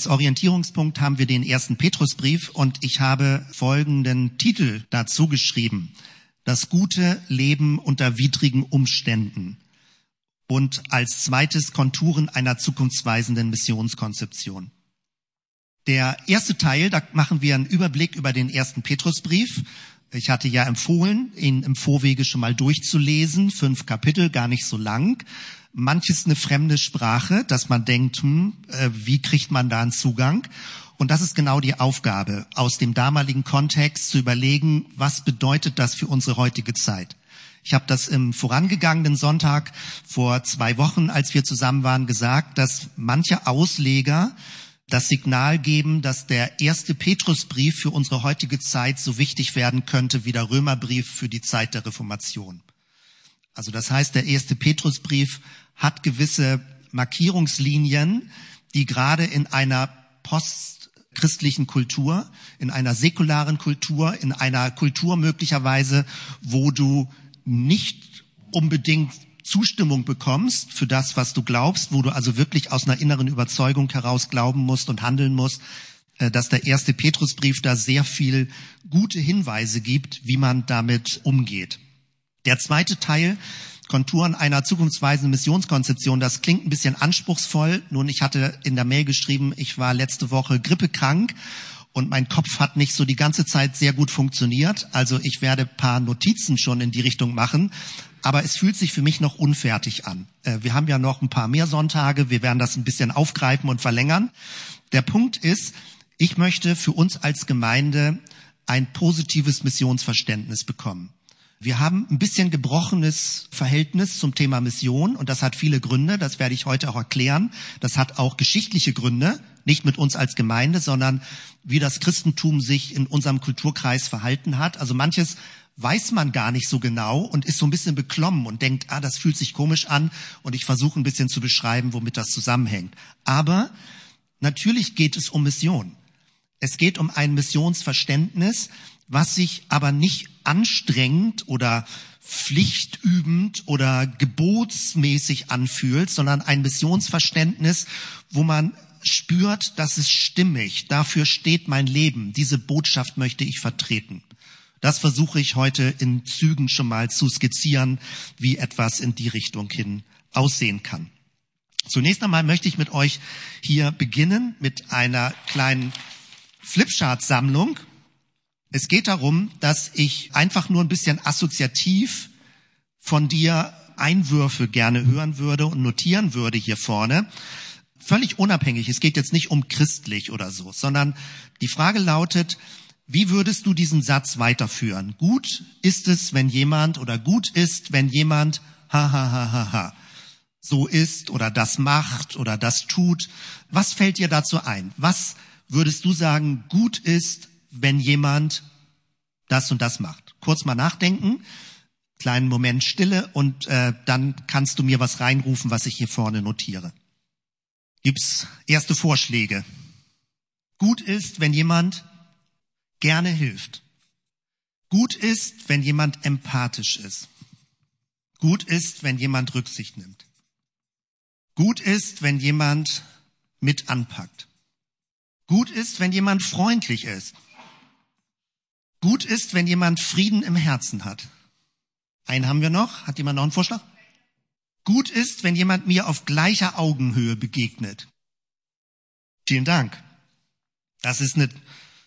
Als Orientierungspunkt haben wir den ersten Petrusbrief und ich habe folgenden Titel dazu geschrieben. Das gute Leben unter widrigen Umständen. Und als zweites Konturen einer zukunftsweisenden Missionskonzeption. Der erste Teil, da machen wir einen Überblick über den ersten Petrusbrief. Ich hatte ja empfohlen, ihn im Vorwege schon mal durchzulesen. Fünf Kapitel, gar nicht so lang. Manches eine fremde Sprache, dass man denkt, hm, äh, wie kriegt man da einen Zugang? Und das ist genau die Aufgabe, aus dem damaligen Kontext zu überlegen, was bedeutet das für unsere heutige Zeit? Ich habe das im vorangegangenen Sonntag vor zwei Wochen, als wir zusammen waren, gesagt, dass manche Ausleger das Signal geben, dass der erste Petrusbrief für unsere heutige Zeit so wichtig werden könnte wie der Römerbrief für die Zeit der Reformation. Also das heißt, der erste Petrusbrief hat gewisse Markierungslinien, die gerade in einer postchristlichen Kultur, in einer säkularen Kultur, in einer Kultur möglicherweise, wo du nicht unbedingt Zustimmung bekommst für das, was du glaubst, wo du also wirklich aus einer inneren Überzeugung heraus glauben musst und handeln musst, äh, dass der erste Petrusbrief da sehr viel gute Hinweise gibt, wie man damit umgeht. Der zweite Teil, Konturen einer zukunftsweisenden Missionskonzeption, das klingt ein bisschen anspruchsvoll. Nun, ich hatte in der Mail geschrieben, ich war letzte Woche grippekrank und mein Kopf hat nicht so die ganze Zeit sehr gut funktioniert. Also ich werde paar Notizen schon in die Richtung machen aber es fühlt sich für mich noch unfertig an. Äh, wir haben ja noch ein paar mehr Sonntage, wir werden das ein bisschen aufgreifen und verlängern. Der Punkt ist, ich möchte für uns als Gemeinde ein positives Missionsverständnis bekommen. Wir haben ein bisschen gebrochenes Verhältnis zum Thema Mission und das hat viele Gründe, das werde ich heute auch erklären. Das hat auch geschichtliche Gründe, nicht mit uns als Gemeinde, sondern wie das Christentum sich in unserem Kulturkreis verhalten hat. Also manches weiß man gar nicht so genau und ist so ein bisschen beklommen und denkt, ah, das fühlt sich komisch an und ich versuche ein bisschen zu beschreiben, womit das zusammenhängt. Aber natürlich geht es um Mission. Es geht um ein Missionsverständnis, was sich aber nicht anstrengend oder pflichtübend oder gebotsmäßig anfühlt, sondern ein Missionsverständnis, wo man spürt, das ist stimmig, dafür steht mein Leben, diese Botschaft möchte ich vertreten. Das versuche ich heute in Zügen schon mal zu skizzieren, wie etwas in die Richtung hin aussehen kann. Zunächst einmal möchte ich mit euch hier beginnen mit einer kleinen Flipchart-Sammlung. Es geht darum, dass ich einfach nur ein bisschen assoziativ von dir Einwürfe gerne hören würde und notieren würde hier vorne. Völlig unabhängig. Es geht jetzt nicht um christlich oder so, sondern die Frage lautet, wie würdest du diesen Satz weiterführen? Gut ist es, wenn jemand oder gut ist, wenn jemand ha ha ha ha ha so ist oder das macht oder das tut. Was fällt dir dazu ein? Was würdest du sagen, gut ist, wenn jemand das und das macht? Kurz mal nachdenken, kleinen Moment Stille und äh, dann kannst du mir was reinrufen, was ich hier vorne notiere. Gibt's erste Vorschläge? Gut ist, wenn jemand gerne hilft. Gut ist, wenn jemand empathisch ist. Gut ist, wenn jemand Rücksicht nimmt. Gut ist, wenn jemand mit anpackt. Gut ist, wenn jemand freundlich ist. Gut ist, wenn jemand Frieden im Herzen hat. Einen haben wir noch. Hat jemand noch einen Vorschlag? Gut ist, wenn jemand mir auf gleicher Augenhöhe begegnet. Vielen Dank. Das ist eine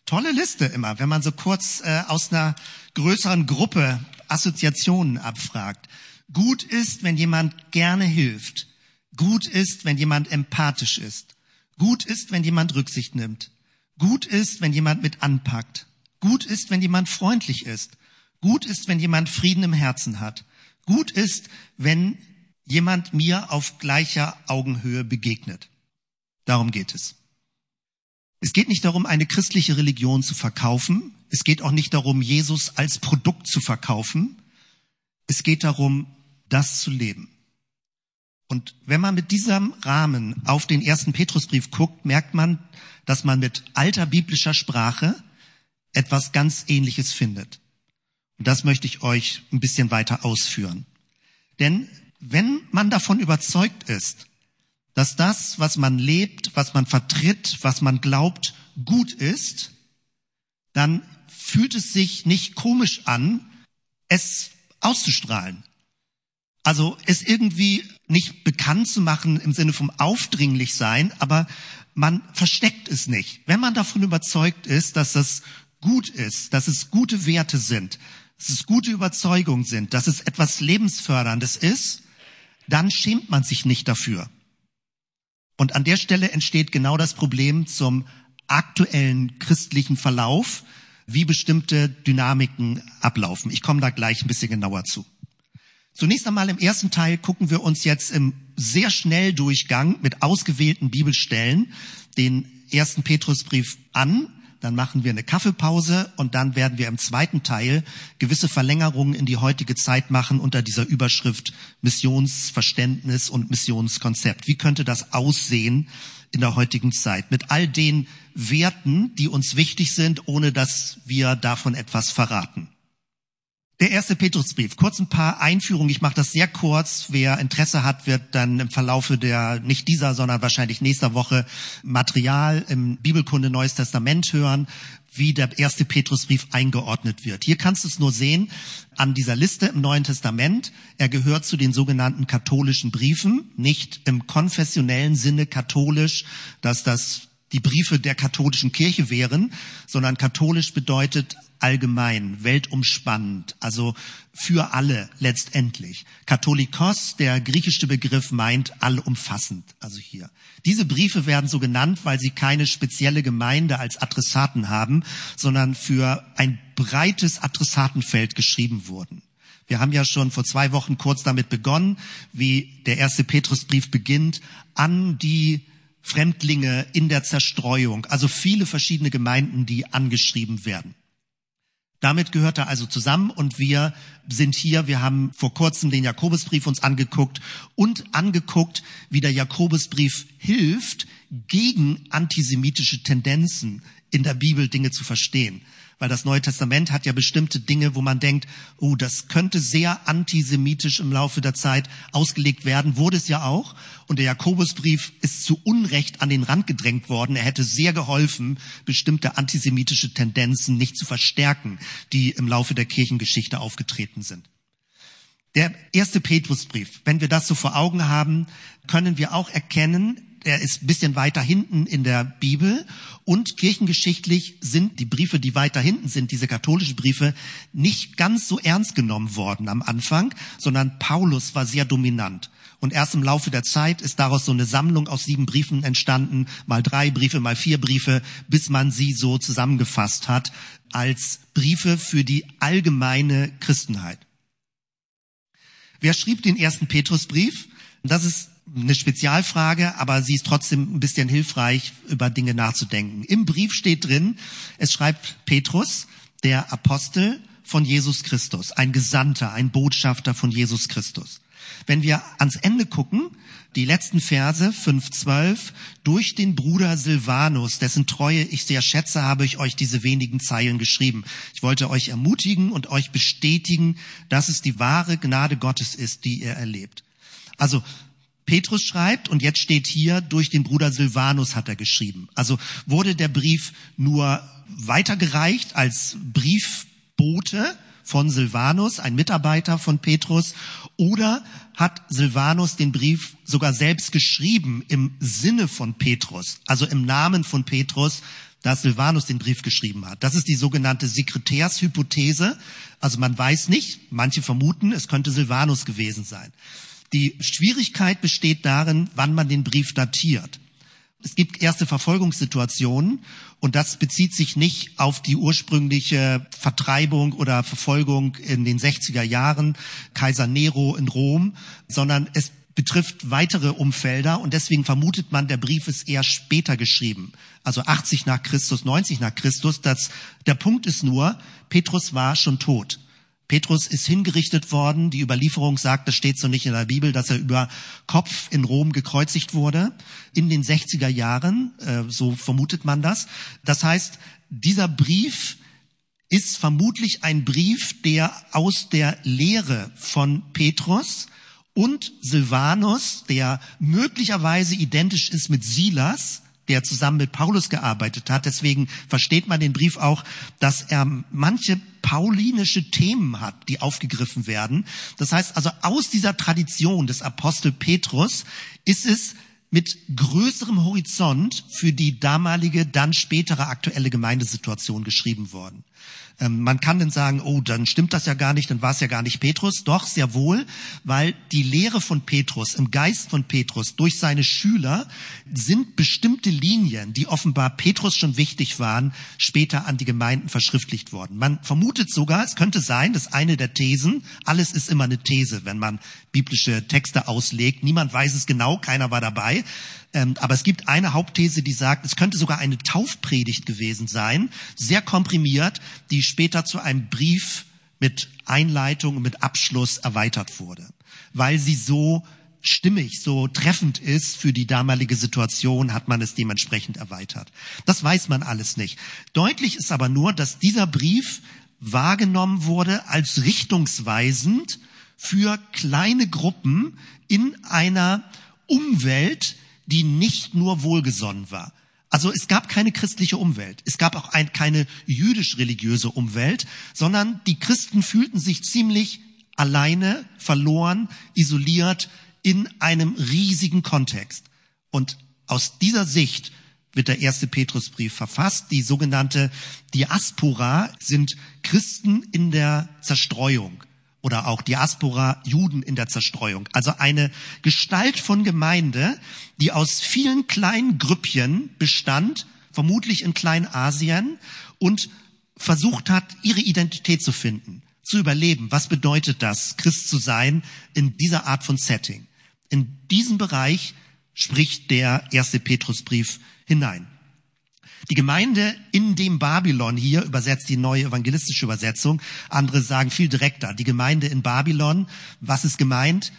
tolle Liste immer, wenn man so kurz äh, aus einer größeren Gruppe Assoziationen abfragt. Gut ist, wenn jemand gerne hilft. Gut ist, wenn jemand empathisch ist. Gut ist, wenn jemand Rücksicht nimmt. Gut ist, wenn jemand mit anpackt. Gut ist, wenn jemand freundlich ist. Gut ist, wenn jemand Frieden im Herzen hat. Gut ist, wenn jemand mir auf gleicher Augenhöhe begegnet. Darum geht es. Es geht nicht darum, eine christliche Religion zu verkaufen. Es geht auch nicht darum, Jesus als Produkt zu verkaufen. Es geht darum, das zu leben. Und wenn man mit diesem Rahmen auf den ersten Petrusbrief guckt, merkt man, dass man mit alter biblischer Sprache etwas ganz Ähnliches findet. Und das möchte ich euch ein bisschen weiter ausführen. Denn wenn man davon überzeugt ist, dass das, was man lebt, was man vertritt, was man glaubt, gut ist, dann fühlt es sich nicht komisch an, es auszustrahlen. Also es irgendwie nicht bekannt zu machen im Sinne vom aufdringlich sein, aber man versteckt es nicht. Wenn man davon überzeugt ist, dass das gut ist, dass es gute Werte sind, dass es gute Überzeugungen sind, dass es etwas Lebensförderndes ist, dann schämt man sich nicht dafür. Und an der Stelle entsteht genau das Problem zum aktuellen christlichen Verlauf, wie bestimmte Dynamiken ablaufen. Ich komme da gleich ein bisschen genauer zu. Zunächst einmal im ersten Teil gucken wir uns jetzt im sehr schnell Durchgang mit ausgewählten Bibelstellen den ersten Petrusbrief an. Dann machen wir eine Kaffeepause und dann werden wir im zweiten Teil gewisse Verlängerungen in die heutige Zeit machen unter dieser Überschrift Missionsverständnis und Missionskonzept. Wie könnte das aussehen in der heutigen Zeit mit all den Werten, die uns wichtig sind, ohne dass wir davon etwas verraten? Der erste Petrusbrief. Kurz ein paar Einführungen. Ich mache das sehr kurz. Wer Interesse hat, wird dann im Verlaufe der, nicht dieser, sondern wahrscheinlich nächster Woche Material im Bibelkunde Neues Testament hören, wie der erste Petrusbrief eingeordnet wird. Hier kannst du es nur sehen an dieser Liste im Neuen Testament. Er gehört zu den sogenannten katholischen Briefen, nicht im konfessionellen Sinne katholisch, dass das die Briefe der katholischen Kirche wären, sondern katholisch bedeutet allgemein, weltumspannend, also für alle letztendlich. Katholikos, der griechische Begriff, meint allumfassend, also hier. Diese Briefe werden so genannt, weil sie keine spezielle Gemeinde als Adressaten haben, sondern für ein breites Adressatenfeld geschrieben wurden. Wir haben ja schon vor zwei Wochen kurz damit begonnen, wie der erste Petrusbrief beginnt, an die Fremdlinge in der Zerstreuung, also viele verschiedene Gemeinden, die angeschrieben werden. Damit gehört er also zusammen und wir sind hier, wir haben vor kurzem den Jakobusbrief uns angeguckt und angeguckt, wie der Jakobusbrief hilft, gegen antisemitische Tendenzen in der Bibel Dinge zu verstehen weil das Neue Testament hat ja bestimmte Dinge, wo man denkt, oh, das könnte sehr antisemitisch im Laufe der Zeit ausgelegt werden, wurde es ja auch. Und der Jakobusbrief ist zu Unrecht an den Rand gedrängt worden. Er hätte sehr geholfen, bestimmte antisemitische Tendenzen nicht zu verstärken, die im Laufe der Kirchengeschichte aufgetreten sind. Der erste Petrusbrief, wenn wir das so vor Augen haben, können wir auch erkennen, er ist ein bisschen weiter hinten in der Bibel und kirchengeschichtlich sind die Briefe, die weiter hinten sind, diese katholischen Briefe, nicht ganz so ernst genommen worden am Anfang, sondern Paulus war sehr dominant. Und erst im Laufe der Zeit ist daraus so eine Sammlung aus sieben Briefen entstanden, mal drei Briefe, mal vier Briefe, bis man sie so zusammengefasst hat als Briefe für die allgemeine Christenheit. Wer schrieb den ersten Petrusbrief? Das ist eine Spezialfrage, aber sie ist trotzdem ein bisschen hilfreich, über Dinge nachzudenken. Im Brief steht drin, es schreibt Petrus, der Apostel von Jesus Christus, ein Gesandter, ein Botschafter von Jesus Christus. Wenn wir ans Ende gucken, die letzten Verse 5.12, durch den Bruder Silvanus, dessen Treue ich sehr schätze, habe ich euch diese wenigen Zeilen geschrieben. Ich wollte euch ermutigen und euch bestätigen, dass es die wahre Gnade Gottes ist, die ihr erlebt. Also Petrus schreibt, und jetzt steht hier, durch den Bruder Silvanus hat er geschrieben. Also wurde der Brief nur weitergereicht als Briefbote von Silvanus, ein Mitarbeiter von Petrus, oder hat Silvanus den Brief sogar selbst geschrieben im Sinne von Petrus, also im Namen von Petrus, dass Silvanus den Brief geschrieben hat. Das ist die sogenannte Sekretärshypothese. Also man weiß nicht, manche vermuten, es könnte Silvanus gewesen sein. Die Schwierigkeit besteht darin, wann man den Brief datiert. Es gibt erste Verfolgungssituationen und das bezieht sich nicht auf die ursprüngliche Vertreibung oder Verfolgung in den 60er Jahren, Kaiser Nero in Rom, sondern es betrifft weitere Umfelder und deswegen vermutet man, der Brief ist eher später geschrieben. Also 80 nach Christus, 90 nach Christus. Das, der Punkt ist nur, Petrus war schon tot. Petrus ist hingerichtet worden. Die Überlieferung sagt, das steht so nicht in der Bibel, dass er über Kopf in Rom gekreuzigt wurde in den 60er Jahren. Äh, so vermutet man das. Das heißt, dieser Brief ist vermutlich ein Brief, der aus der Lehre von Petrus und Silvanus, der möglicherweise identisch ist mit Silas, der zusammen mit Paulus gearbeitet hat. Deswegen versteht man den Brief auch, dass er manche paulinische Themen hat, die aufgegriffen werden. Das heißt also, aus dieser Tradition des Apostel Petrus ist es mit größerem Horizont für die damalige, dann spätere aktuelle Gemeindesituation geschrieben worden. Ähm, man kann dann sagen, oh, dann stimmt das ja gar nicht, dann war es ja gar nicht Petrus. Doch, sehr wohl, weil die Lehre von Petrus, im Geist von Petrus, durch seine Schüler sind bestimmte Linien, die offenbar Petrus schon wichtig waren, später an die Gemeinden verschriftlicht worden. Man vermutet sogar, es könnte sein, dass eine der Thesen, alles ist immer eine These, wenn man biblische Texte auslegt. Niemand weiß es genau, keiner war dabei. Ähm, aber es gibt eine Hauptthese, die sagt, es könnte sogar eine Taufpredigt gewesen sein, sehr komprimiert, die später zu einem Brief mit Einleitung und mit Abschluss erweitert wurde, weil sie so stimmig, so treffend ist für die damalige Situation, hat man es dementsprechend erweitert. Das weiß man alles nicht. Deutlich ist aber nur, dass dieser Brief wahrgenommen wurde als richtungsweisend für kleine Gruppen in einer Umwelt, die nicht nur wohlgesonnen war. Also es gab keine christliche Umwelt. Es gab auch ein, keine jüdisch-religiöse Umwelt, sondern die Christen fühlten sich ziemlich alleine, verloren, isoliert in einem riesigen Kontext. Und aus dieser Sicht wird der erste Petrusbrief verfasst. Die sogenannte Diaspora sind Christen in der Zerstreuung oder auch Diaspora Juden in der Zerstreuung. Also eine Gestalt von Gemeinde, die aus vielen kleinen Grüppchen bestand, vermutlich in Kleinasien und versucht hat, ihre Identität zu finden, zu überleben. Was bedeutet das, Christ zu sein in dieser Art von Setting? In diesem Bereich spricht der erste Petrusbrief hinein. Die Gemeinde in dem Babylon hier übersetzt die neue evangelistische Übersetzung. Andere sagen viel direkter. Die Gemeinde in Babylon, was ist gemeint?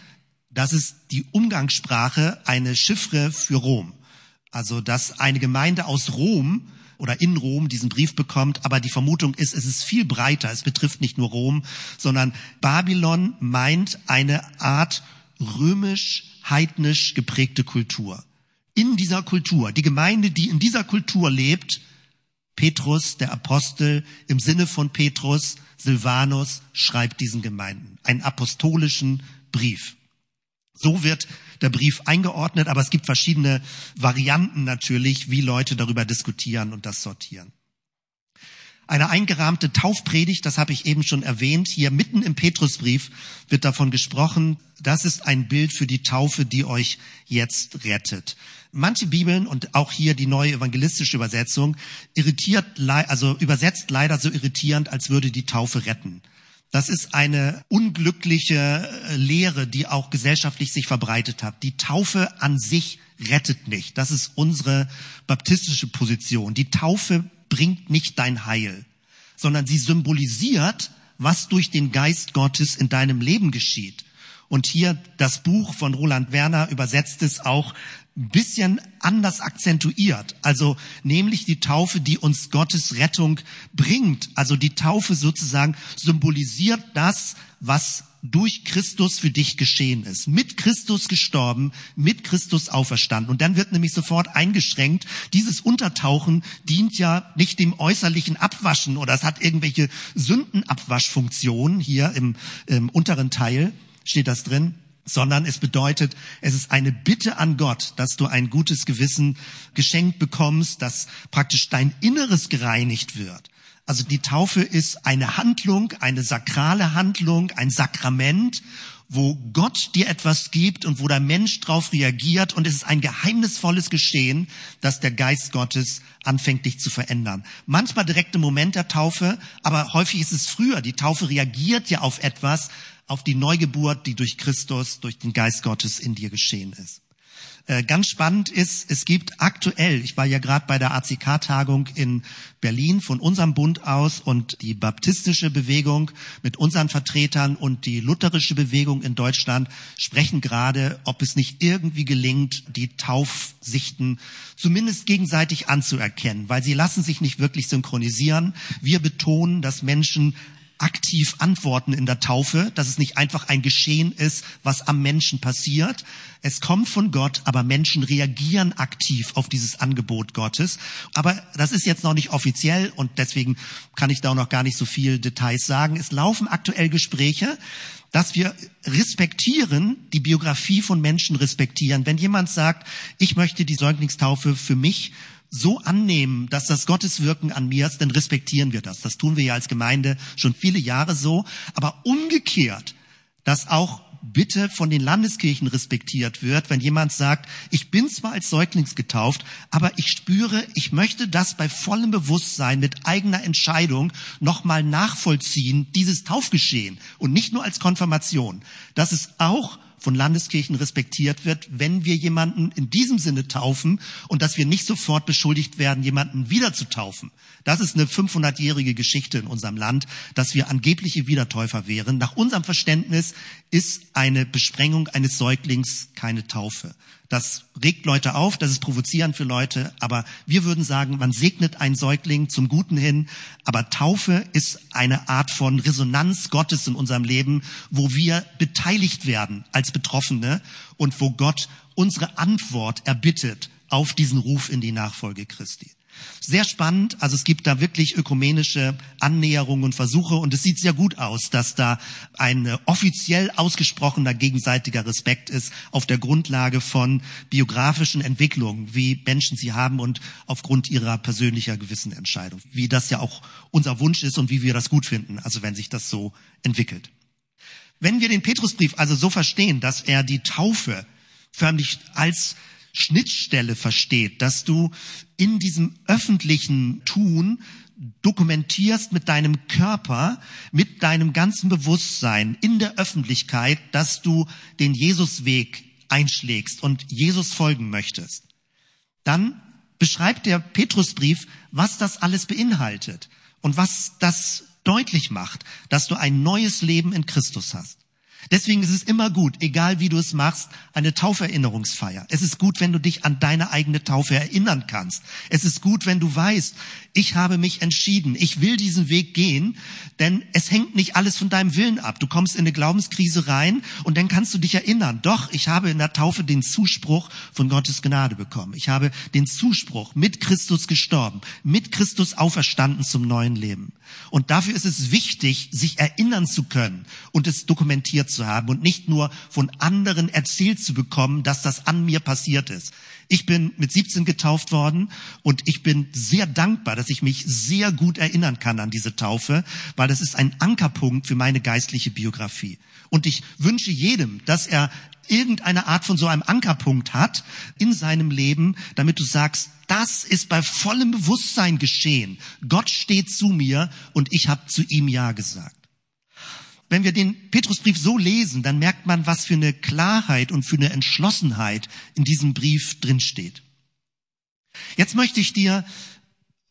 Das ist die Umgangssprache, eine Chiffre für Rom. Also, dass eine Gemeinde aus Rom oder in Rom diesen Brief bekommt, aber die Vermutung ist, es ist viel breiter. Es betrifft nicht nur Rom, sondern Babylon meint eine Art römisch-heidnisch geprägte Kultur in dieser Kultur, die Gemeinde, die in dieser Kultur lebt, Petrus, der Apostel, im Sinne von Petrus, Silvanus, schreibt diesen Gemeinden einen apostolischen Brief. So wird der Brief eingeordnet, aber es gibt verschiedene Varianten natürlich, wie Leute darüber diskutieren und das sortieren. Eine eingerahmte Taufpredigt, das habe ich eben schon erwähnt, hier mitten im Petrusbrief wird davon gesprochen, das ist ein Bild für die Taufe, die euch jetzt rettet. Manche Bibeln und auch hier die neue evangelistische Übersetzung irritiert, also übersetzt leider so irritierend, als würde die Taufe retten. Das ist eine unglückliche äh, Lehre, die auch gesellschaftlich sich verbreitet hat. Die Taufe an sich rettet nicht. Das ist unsere baptistische Position. Die Taufe bringt nicht dein Heil, sondern sie symbolisiert, was durch den Geist Gottes in deinem Leben geschieht. Und hier das Buch von Roland Werner übersetzt es auch bisschen anders akzentuiert. Also nämlich die Taufe, die uns Gottes Rettung bringt. Also die Taufe sozusagen symbolisiert das, was durch Christus für dich geschehen ist. Mit Christus gestorben, mit Christus auferstanden. Und dann wird nämlich sofort eingeschränkt, dieses Untertauchen dient ja nicht dem äußerlichen Abwaschen oder es hat irgendwelche Sündenabwaschfunktionen hier im, im unteren Teil, steht das drin sondern es bedeutet, es ist eine Bitte an Gott, dass du ein gutes Gewissen geschenkt bekommst, dass praktisch dein Inneres gereinigt wird. Also die Taufe ist eine Handlung, eine sakrale Handlung, ein Sakrament, wo Gott dir etwas gibt und wo der Mensch drauf reagiert und es ist ein geheimnisvolles Geschehen, dass der Geist Gottes anfängt, dich zu verändern. Manchmal direkt im Moment der Taufe, aber häufig ist es früher. Die Taufe reagiert ja auf etwas, auf die Neugeburt, die durch Christus, durch den Geist Gottes in dir geschehen ist. Äh, ganz spannend ist, es gibt aktuell, ich war ja gerade bei der ACK-Tagung in Berlin von unserem Bund aus und die baptistische Bewegung mit unseren Vertretern und die lutherische Bewegung in Deutschland sprechen gerade, ob es nicht irgendwie gelingt, die Taufsichten zumindest gegenseitig anzuerkennen, weil sie lassen sich nicht wirklich synchronisieren. Wir betonen, dass Menschen aktiv antworten in der Taufe, dass es nicht einfach ein Geschehen ist, was am Menschen passiert. Es kommt von Gott, aber Menschen reagieren aktiv auf dieses Angebot Gottes. Aber das ist jetzt noch nicht offiziell und deswegen kann ich da auch noch gar nicht so viel Details sagen. Es laufen aktuell Gespräche, dass wir respektieren, die Biografie von Menschen respektieren. Wenn jemand sagt, ich möchte die Säuglingstaufe für mich so annehmen, dass das Gotteswirken an mir ist, dann respektieren wir das. Das tun wir ja als Gemeinde schon viele Jahre so. Aber umgekehrt, dass auch bitte von den Landeskirchen respektiert wird, wenn jemand sagt, ich bin zwar als Säuglings getauft, aber ich spüre, ich möchte das bei vollem Bewusstsein mit eigener Entscheidung nochmal nachvollziehen, dieses Taufgeschehen und nicht nur als Konfirmation. Das ist auch von Landeskirchen respektiert wird, wenn wir jemanden in diesem Sinne taufen und dass wir nicht sofort beschuldigt werden, jemanden wieder zu taufen. Das ist eine 500-jährige Geschichte in unserem Land, dass wir angebliche Wiedertäufer wären. Nach unserem Verständnis ist eine Besprengung eines Säuglings keine Taufe. Das regt Leute auf, das ist provozierend für Leute, aber wir würden sagen, man segnet einen Säugling zum Guten hin, aber Taufe ist eine Art von Resonanz Gottes in unserem Leben, wo wir beteiligt werden als Betroffene und wo Gott unsere Antwort erbittet auf diesen Ruf in die Nachfolge Christi. Sehr spannend. Also es gibt da wirklich ökumenische Annäherungen und Versuche und es sieht sehr gut aus, dass da ein offiziell ausgesprochener gegenseitiger Respekt ist auf der Grundlage von biografischen Entwicklungen, wie Menschen sie haben und aufgrund ihrer persönlicher Gewissenentscheidung, wie das ja auch unser Wunsch ist und wie wir das gut finden, also wenn sich das so entwickelt. Wenn wir den Petrusbrief also so verstehen, dass er die Taufe förmlich als Schnittstelle versteht, dass du in diesem öffentlichen Tun dokumentierst mit deinem Körper, mit deinem ganzen Bewusstsein in der Öffentlichkeit, dass du den Jesusweg einschlägst und Jesus folgen möchtest. Dann beschreibt der Petrusbrief, was das alles beinhaltet und was das deutlich macht, dass du ein neues Leben in Christus hast. Deswegen ist es immer gut, egal wie du es machst, eine Tauferinnerungsfeier. Es ist gut, wenn du dich an deine eigene Taufe erinnern kannst. Es ist gut, wenn du weißt, ich habe mich entschieden, ich will diesen Weg gehen, denn es hängt nicht alles von deinem Willen ab. Du kommst in eine Glaubenskrise rein und dann kannst du dich erinnern, doch, ich habe in der Taufe den Zuspruch von Gottes Gnade bekommen. Ich habe den Zuspruch mit Christus gestorben, mit Christus auferstanden zum neuen Leben. Und dafür ist es wichtig, sich erinnern zu können und es dokumentiert zu haben und nicht nur von anderen erzählt zu bekommen, dass das an mir passiert ist. Ich bin mit 17 getauft worden und ich bin sehr dankbar, dass ich mich sehr gut erinnern kann an diese Taufe, weil das ist ein Ankerpunkt für meine geistliche Biografie. Und ich wünsche jedem, dass er irgendeine Art von so einem Ankerpunkt hat in seinem Leben, damit du sagst, das ist bei vollem Bewusstsein geschehen. Gott steht zu mir und ich habe zu ihm Ja gesagt. Wenn wir den Petrusbrief so lesen, dann merkt man, was für eine Klarheit und für eine Entschlossenheit in diesem Brief drinsteht. Jetzt möchte ich dir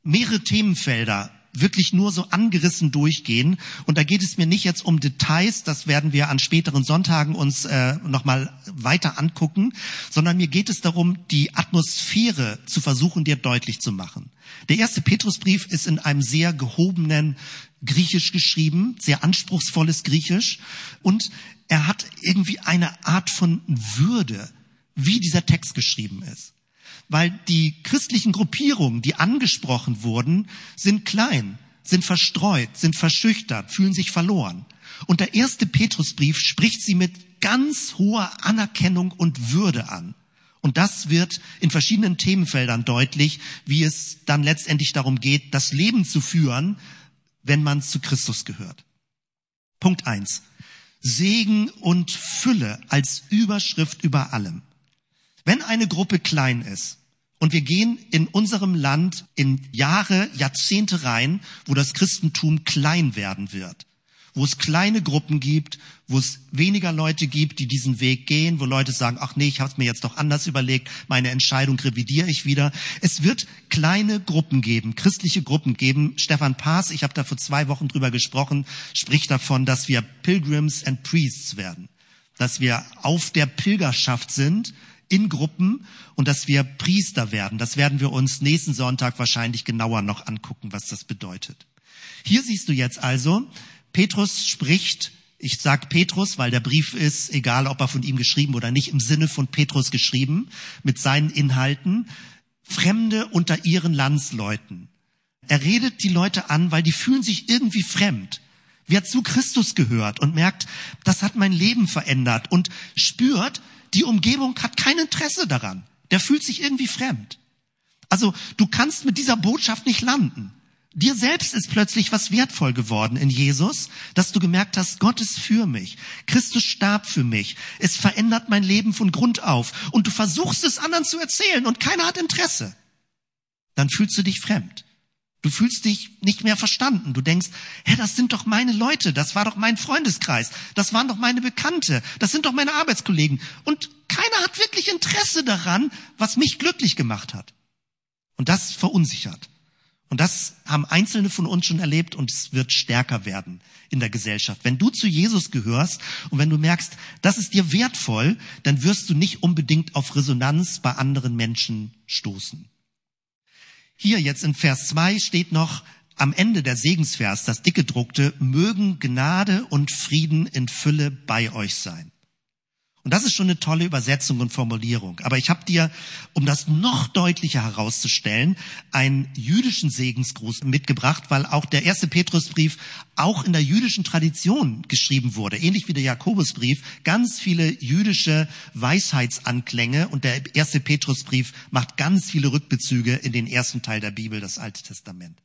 mehrere Themenfelder wirklich nur so angerissen durchgehen. Und da geht es mir nicht jetzt um Details, das werden wir an späteren Sonntagen uns äh, nochmal weiter angucken, sondern mir geht es darum, die Atmosphäre zu versuchen, dir deutlich zu machen. Der erste Petrusbrief ist in einem sehr gehobenen Griechisch geschrieben, sehr anspruchsvolles Griechisch und er hat irgendwie eine Art von Würde, wie dieser Text geschrieben ist weil die christlichen Gruppierungen, die angesprochen wurden, sind klein, sind verstreut, sind verschüchtert, fühlen sich verloren. Und der erste Petrusbrief spricht sie mit ganz hoher Anerkennung und Würde an. Und das wird in verschiedenen Themenfeldern deutlich, wie es dann letztendlich darum geht, das Leben zu führen, wenn man zu Christus gehört. Punkt eins: Segen und Fülle als Überschrift über allem. Wenn eine Gruppe klein ist und wir gehen in unserem Land in Jahre, Jahrzehnte rein, wo das Christentum klein werden wird, wo es kleine Gruppen gibt, wo es weniger Leute gibt, die diesen Weg gehen, wo Leute sagen, ach nee, ich habe es mir jetzt doch anders überlegt, meine Entscheidung revidiere ich wieder. Es wird kleine Gruppen geben, christliche Gruppen geben. Stefan Paas, ich habe da vor zwei Wochen drüber gesprochen, spricht davon, dass wir Pilgrims and Priests werden, dass wir auf der Pilgerschaft sind, in Gruppen und dass wir Priester werden. Das werden wir uns nächsten Sonntag wahrscheinlich genauer noch angucken, was das bedeutet. Hier siehst du jetzt also Petrus spricht, ich sag Petrus, weil der Brief ist, egal ob er von ihm geschrieben oder nicht, im Sinne von Petrus geschrieben, mit seinen Inhalten, Fremde unter ihren Landsleuten. Er redet die Leute an, weil die fühlen sich irgendwie fremd. Wer zu Christus gehört und merkt, das hat mein Leben verändert und spürt, die Umgebung hat kein Interesse daran. Der fühlt sich irgendwie fremd. Also du kannst mit dieser Botschaft nicht landen. Dir selbst ist plötzlich was wertvoll geworden in Jesus, dass du gemerkt hast, Gott ist für mich. Christus starb für mich. Es verändert mein Leben von Grund auf. Und du versuchst es anderen zu erzählen und keiner hat Interesse. Dann fühlst du dich fremd. Du fühlst dich nicht mehr verstanden. Du denkst, hä, das sind doch meine Leute, das war doch mein Freundeskreis, das waren doch meine Bekannte, das sind doch meine Arbeitskollegen. Und keiner hat wirklich Interesse daran, was mich glücklich gemacht hat. Und das verunsichert. Und das haben Einzelne von uns schon erlebt und es wird stärker werden in der Gesellschaft. Wenn du zu Jesus gehörst und wenn du merkst, das ist dir wertvoll, dann wirst du nicht unbedingt auf Resonanz bei anderen Menschen stoßen. Hier jetzt in Vers 2 steht noch am Ende der Segensvers, das dicke druckte, mögen Gnade und Frieden in Fülle bei euch sein. Und das ist schon eine tolle Übersetzung und Formulierung. Aber ich habe dir, um das noch deutlicher herauszustellen, einen jüdischen Segensgruß mitgebracht, weil auch der erste Petrusbrief auch in der jüdischen Tradition geschrieben wurde, ähnlich wie der Jakobusbrief, ganz viele jüdische Weisheitsanklänge und der erste Petrusbrief macht ganz viele Rückbezüge in den ersten Teil der Bibel, das Alte Testament.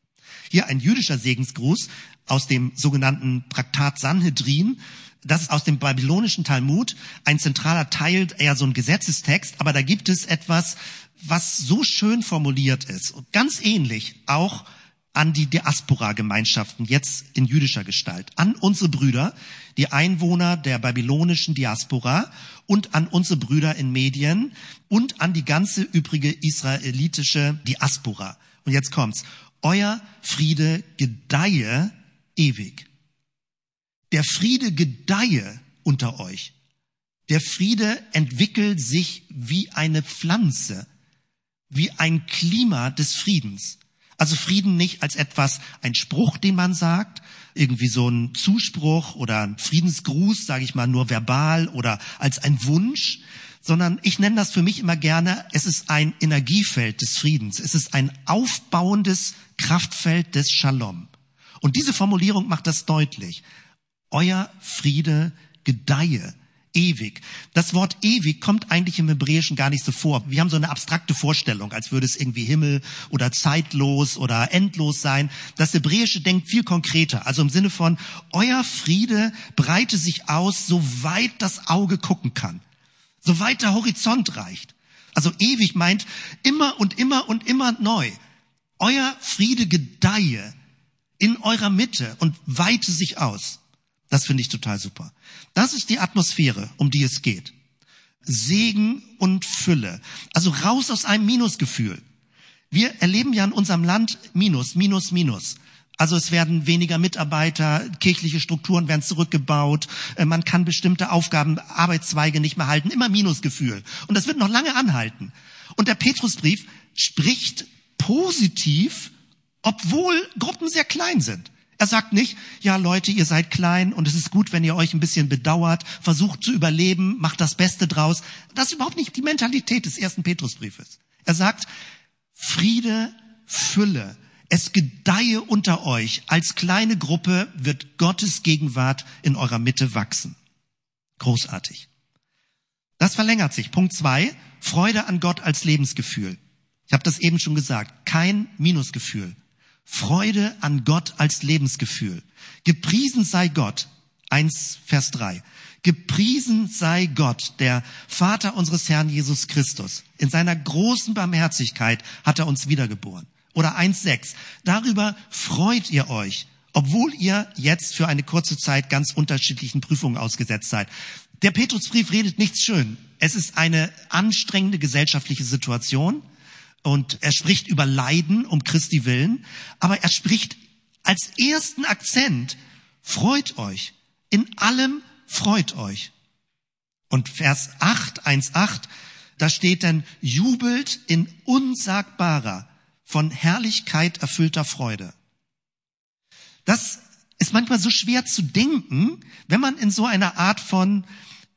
Hier ein jüdischer Segensgruß aus dem sogenannten Traktat Sanhedrin, das ist aus dem babylonischen Talmud. Ein zentraler Teil, eher so ein Gesetzestext, aber da gibt es etwas, was so schön formuliert ist. Und ganz ähnlich auch an die Diaspora-Gemeinschaften jetzt in jüdischer Gestalt, an unsere Brüder, die Einwohner der babylonischen Diaspora und an unsere Brüder in Medien und an die ganze übrige israelitische Diaspora. Und jetzt kommt's. Euer Friede gedeihe ewig. Der Friede gedeihe unter euch. Der Friede entwickelt sich wie eine Pflanze, wie ein Klima des Friedens. Also Frieden nicht als etwas, ein Spruch, den man sagt, irgendwie so ein Zuspruch oder ein Friedensgruß, sage ich mal, nur verbal oder als ein Wunsch, sondern ich nenne das für mich immer gerne, es ist ein Energiefeld des Friedens. Es ist ein aufbauendes Kraftfeld des Shalom. Und diese Formulierung macht das deutlich euer Friede gedeihe ewig. Das Wort ewig kommt eigentlich im Hebräischen gar nicht so vor. Wir haben so eine abstrakte Vorstellung, als würde es irgendwie Himmel oder zeitlos oder endlos sein. Das Hebräische denkt viel konkreter, also im Sinne von, euer Friede breite sich aus, soweit das Auge gucken kann, soweit der Horizont reicht. Also ewig meint immer und immer und immer neu. Euer Friede gedeihe in eurer Mitte und weite sich aus. Das finde ich total super. Das ist die Atmosphäre, um die es geht. Segen und Fülle. Also raus aus einem Minusgefühl. Wir erleben ja in unserem Land Minus, Minus, Minus. Also es werden weniger Mitarbeiter, kirchliche Strukturen werden zurückgebaut, äh, man kann bestimmte Aufgaben, Arbeitszweige nicht mehr halten, immer Minusgefühl. Und das wird noch lange anhalten. Und der Petrusbrief spricht positiv, obwohl Gruppen sehr klein sind. Er sagt nicht, ja Leute, ihr seid klein und es ist gut, wenn ihr euch ein bisschen bedauert, versucht zu überleben, macht das Beste draus. Das ist überhaupt nicht die Mentalität des ersten Petrusbriefes. Er sagt, Friede, Fülle, es gedeihe unter euch. Als kleine Gruppe wird Gottes Gegenwart in eurer Mitte wachsen. Großartig. Das verlängert sich. Punkt zwei, Freude an Gott als Lebensgefühl. Ich habe das eben schon gesagt. Kein Minusgefühl. Freude an Gott als Lebensgefühl. Gepriesen sei Gott. 1 Vers 3. Gepriesen sei Gott, der Vater unseres Herrn Jesus Christus. In seiner großen Barmherzigkeit hat er uns wiedergeboren. Oder 1,6. Darüber freut ihr euch, obwohl ihr jetzt für eine kurze Zeit ganz unterschiedlichen Prüfungen ausgesetzt seid. Der Petrusbrief redet nichts schön. Es ist eine anstrengende gesellschaftliche Situation. Und er spricht über Leiden um Christi willen, aber er spricht als ersten Akzent, freut euch. In allem freut euch. Und Vers 8, 1,8, da steht dann, jubelt in unsagbarer, von Herrlichkeit erfüllter Freude. Das ist manchmal so schwer zu denken, wenn man in so einer Art von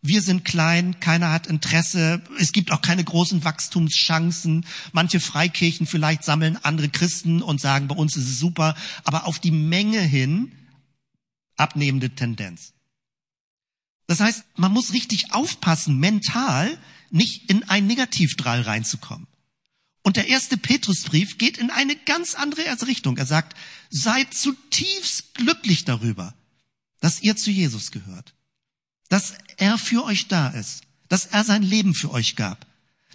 wir sind klein, keiner hat Interesse, es gibt auch keine großen Wachstumschancen. Manche Freikirchen vielleicht sammeln andere Christen und sagen, bei uns ist es super, aber auf die Menge hin abnehmende Tendenz. Das heißt, man muss richtig aufpassen, mental nicht in ein Negativdrall reinzukommen. Und der erste Petrusbrief geht in eine ganz andere Richtung. Er sagt, seid zutiefst glücklich darüber, dass ihr zu Jesus gehört dass er für euch da ist, dass er sein Leben für euch gab,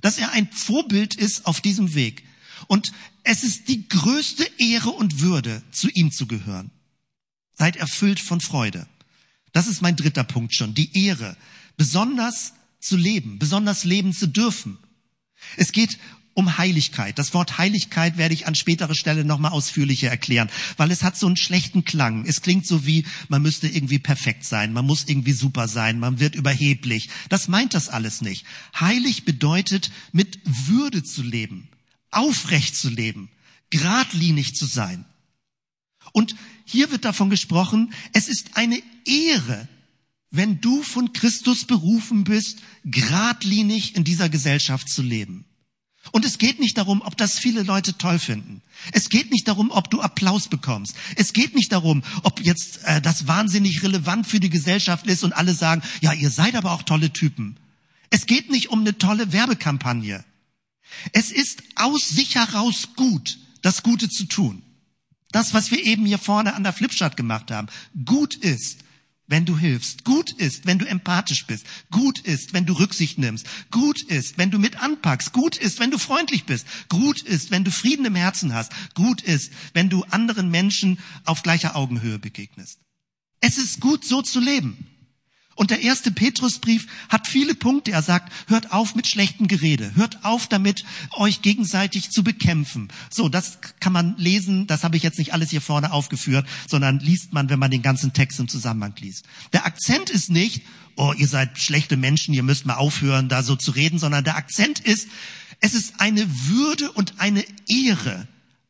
dass er ein Vorbild ist auf diesem Weg. Und es ist die größte Ehre und Würde, zu ihm zu gehören. Seid erfüllt von Freude. Das ist mein dritter Punkt schon, die Ehre, besonders zu leben, besonders leben zu dürfen. Es geht um Heiligkeit. Das Wort Heiligkeit werde ich an späterer Stelle nochmal ausführlicher erklären, weil es hat so einen schlechten Klang. Es klingt so wie, man müsste irgendwie perfekt sein, man muss irgendwie super sein, man wird überheblich. Das meint das alles nicht. Heilig bedeutet, mit Würde zu leben, aufrecht zu leben, geradlinig zu sein. Und hier wird davon gesprochen, es ist eine Ehre, wenn du von Christus berufen bist, geradlinig in dieser Gesellschaft zu leben. Und es geht nicht darum, ob das viele Leute toll finden. Es geht nicht darum, ob du Applaus bekommst. Es geht nicht darum, ob jetzt äh, das wahnsinnig relevant für die Gesellschaft ist und alle sagen, ja, ihr seid aber auch tolle Typen. Es geht nicht um eine tolle Werbekampagne. Es ist aus sich heraus gut, das Gute zu tun. Das, was wir eben hier vorne an der Flipchart gemacht haben, gut ist, wenn du hilfst. Gut ist, wenn du empathisch bist. Gut ist, wenn du Rücksicht nimmst. Gut ist, wenn du mit anpackst. Gut ist, wenn du freundlich bist. Gut ist, wenn du Frieden im Herzen hast. Gut ist, wenn du anderen Menschen auf gleicher Augenhöhe begegnest. Es ist gut, so zu leben. Und der erste Petrusbrief hat viele Punkte. Er sagt, hört auf mit schlechtem Gerede. Hört auf damit, euch gegenseitig zu bekämpfen. So, das kann man lesen. Das habe ich jetzt nicht alles hier vorne aufgeführt, sondern liest man, wenn man den ganzen Text im Zusammenhang liest. Der Akzent ist nicht, oh, ihr seid schlechte Menschen, ihr müsst mal aufhören, da so zu reden, sondern der Akzent ist, es ist eine Würde und eine Ehre,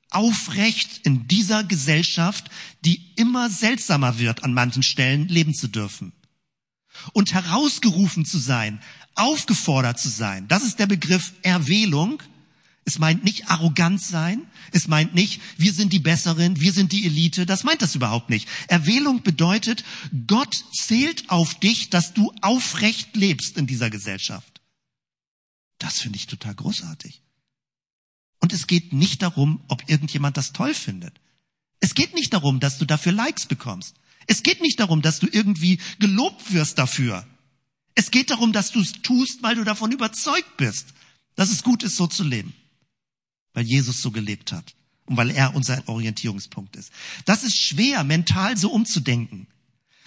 aufrecht in dieser Gesellschaft, die immer seltsamer wird an manchen Stellen, leben zu dürfen und herausgerufen zu sein, aufgefordert zu sein. Das ist der Begriff Erwählung. Es meint nicht arrogant sein. Es meint nicht, wir sind die Besseren, wir sind die Elite. Das meint das überhaupt nicht. Erwählung bedeutet, Gott zählt auf dich, dass du aufrecht lebst in dieser Gesellschaft. Das finde ich total großartig. Und es geht nicht darum, ob irgendjemand das toll findet. Es geht nicht darum, dass du dafür Likes bekommst. Es geht nicht darum, dass du irgendwie gelobt wirst dafür. Es geht darum, dass du es tust, weil du davon überzeugt bist, dass es gut ist, so zu leben. Weil Jesus so gelebt hat und weil er unser Orientierungspunkt ist. Das ist schwer, mental so umzudenken.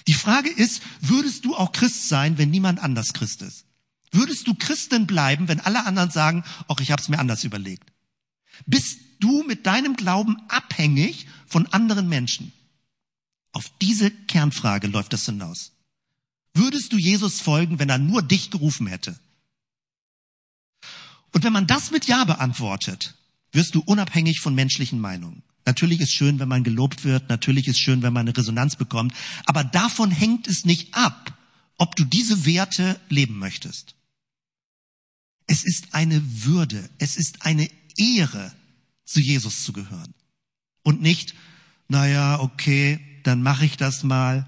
Die Frage ist, würdest du auch Christ sein, wenn niemand anders Christ ist? Würdest du Christin bleiben, wenn alle anderen sagen, ach, ich habe es mir anders überlegt? Bist du mit deinem Glauben abhängig von anderen Menschen? Auf diese Kernfrage läuft es hinaus. Würdest du Jesus folgen, wenn er nur dich gerufen hätte? Und wenn man das mit Ja beantwortet, wirst du unabhängig von menschlichen Meinungen. Natürlich ist schön, wenn man gelobt wird, natürlich ist schön, wenn man eine Resonanz bekommt, aber davon hängt es nicht ab, ob du diese Werte leben möchtest. Es ist eine Würde, es ist eine Ehre, zu Jesus zu gehören. Und nicht, naja, okay, dann mache ich das mal,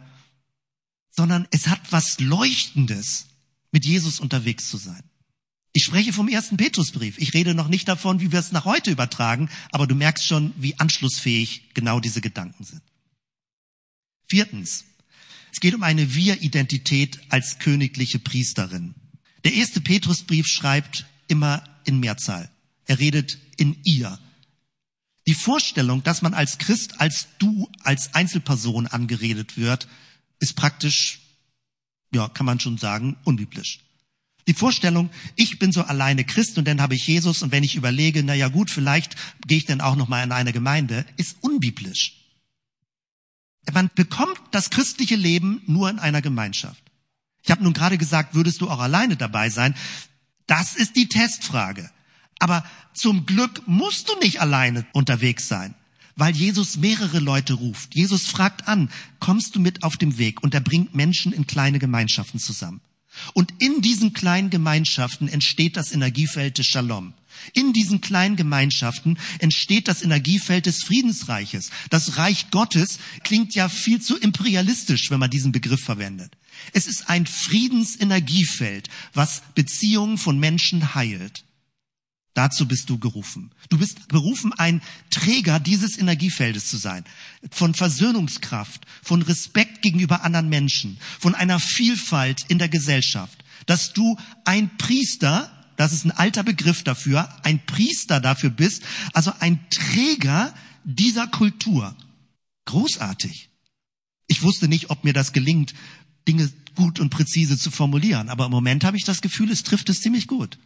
sondern es hat was Leuchtendes, mit Jesus unterwegs zu sein. Ich spreche vom ersten Petrusbrief. Ich rede noch nicht davon, wie wir es nach heute übertragen, aber du merkst schon, wie anschlussfähig genau diese Gedanken sind. Viertens. Es geht um eine Wir-Identität als königliche Priesterin. Der erste Petrusbrief schreibt immer in Mehrzahl. Er redet in ihr. Die Vorstellung, dass man als Christ, als du, als Einzelperson angeredet wird, ist praktisch, ja, kann man schon sagen, unbiblisch. Die Vorstellung, ich bin so alleine Christ und dann habe ich Jesus und wenn ich überlege, na ja gut, vielleicht gehe ich dann auch noch mal in eine Gemeinde, ist unbiblisch. Man bekommt das christliche Leben nur in einer Gemeinschaft. Ich habe nun gerade gesagt, würdest du auch alleine dabei sein? Das ist die Testfrage. Aber zum Glück musst du nicht alleine unterwegs sein, weil Jesus mehrere Leute ruft. Jesus fragt an, kommst du mit auf dem Weg? Und er bringt Menschen in kleine Gemeinschaften zusammen. Und in diesen kleinen Gemeinschaften entsteht das Energiefeld des Shalom. In diesen kleinen Gemeinschaften entsteht das Energiefeld des Friedensreiches. Das Reich Gottes klingt ja viel zu imperialistisch, wenn man diesen Begriff verwendet. Es ist ein Friedensenergiefeld, was Beziehungen von Menschen heilt. Dazu bist du gerufen. Du bist berufen, ein Träger dieses Energiefeldes zu sein. Von Versöhnungskraft, von Respekt gegenüber anderen Menschen, von einer Vielfalt in der Gesellschaft. Dass du ein Priester, das ist ein alter Begriff dafür, ein Priester dafür bist, also ein Träger dieser Kultur. Großartig. Ich wusste nicht, ob mir das gelingt, Dinge gut und präzise zu formulieren, aber im Moment habe ich das Gefühl, es trifft es ziemlich gut.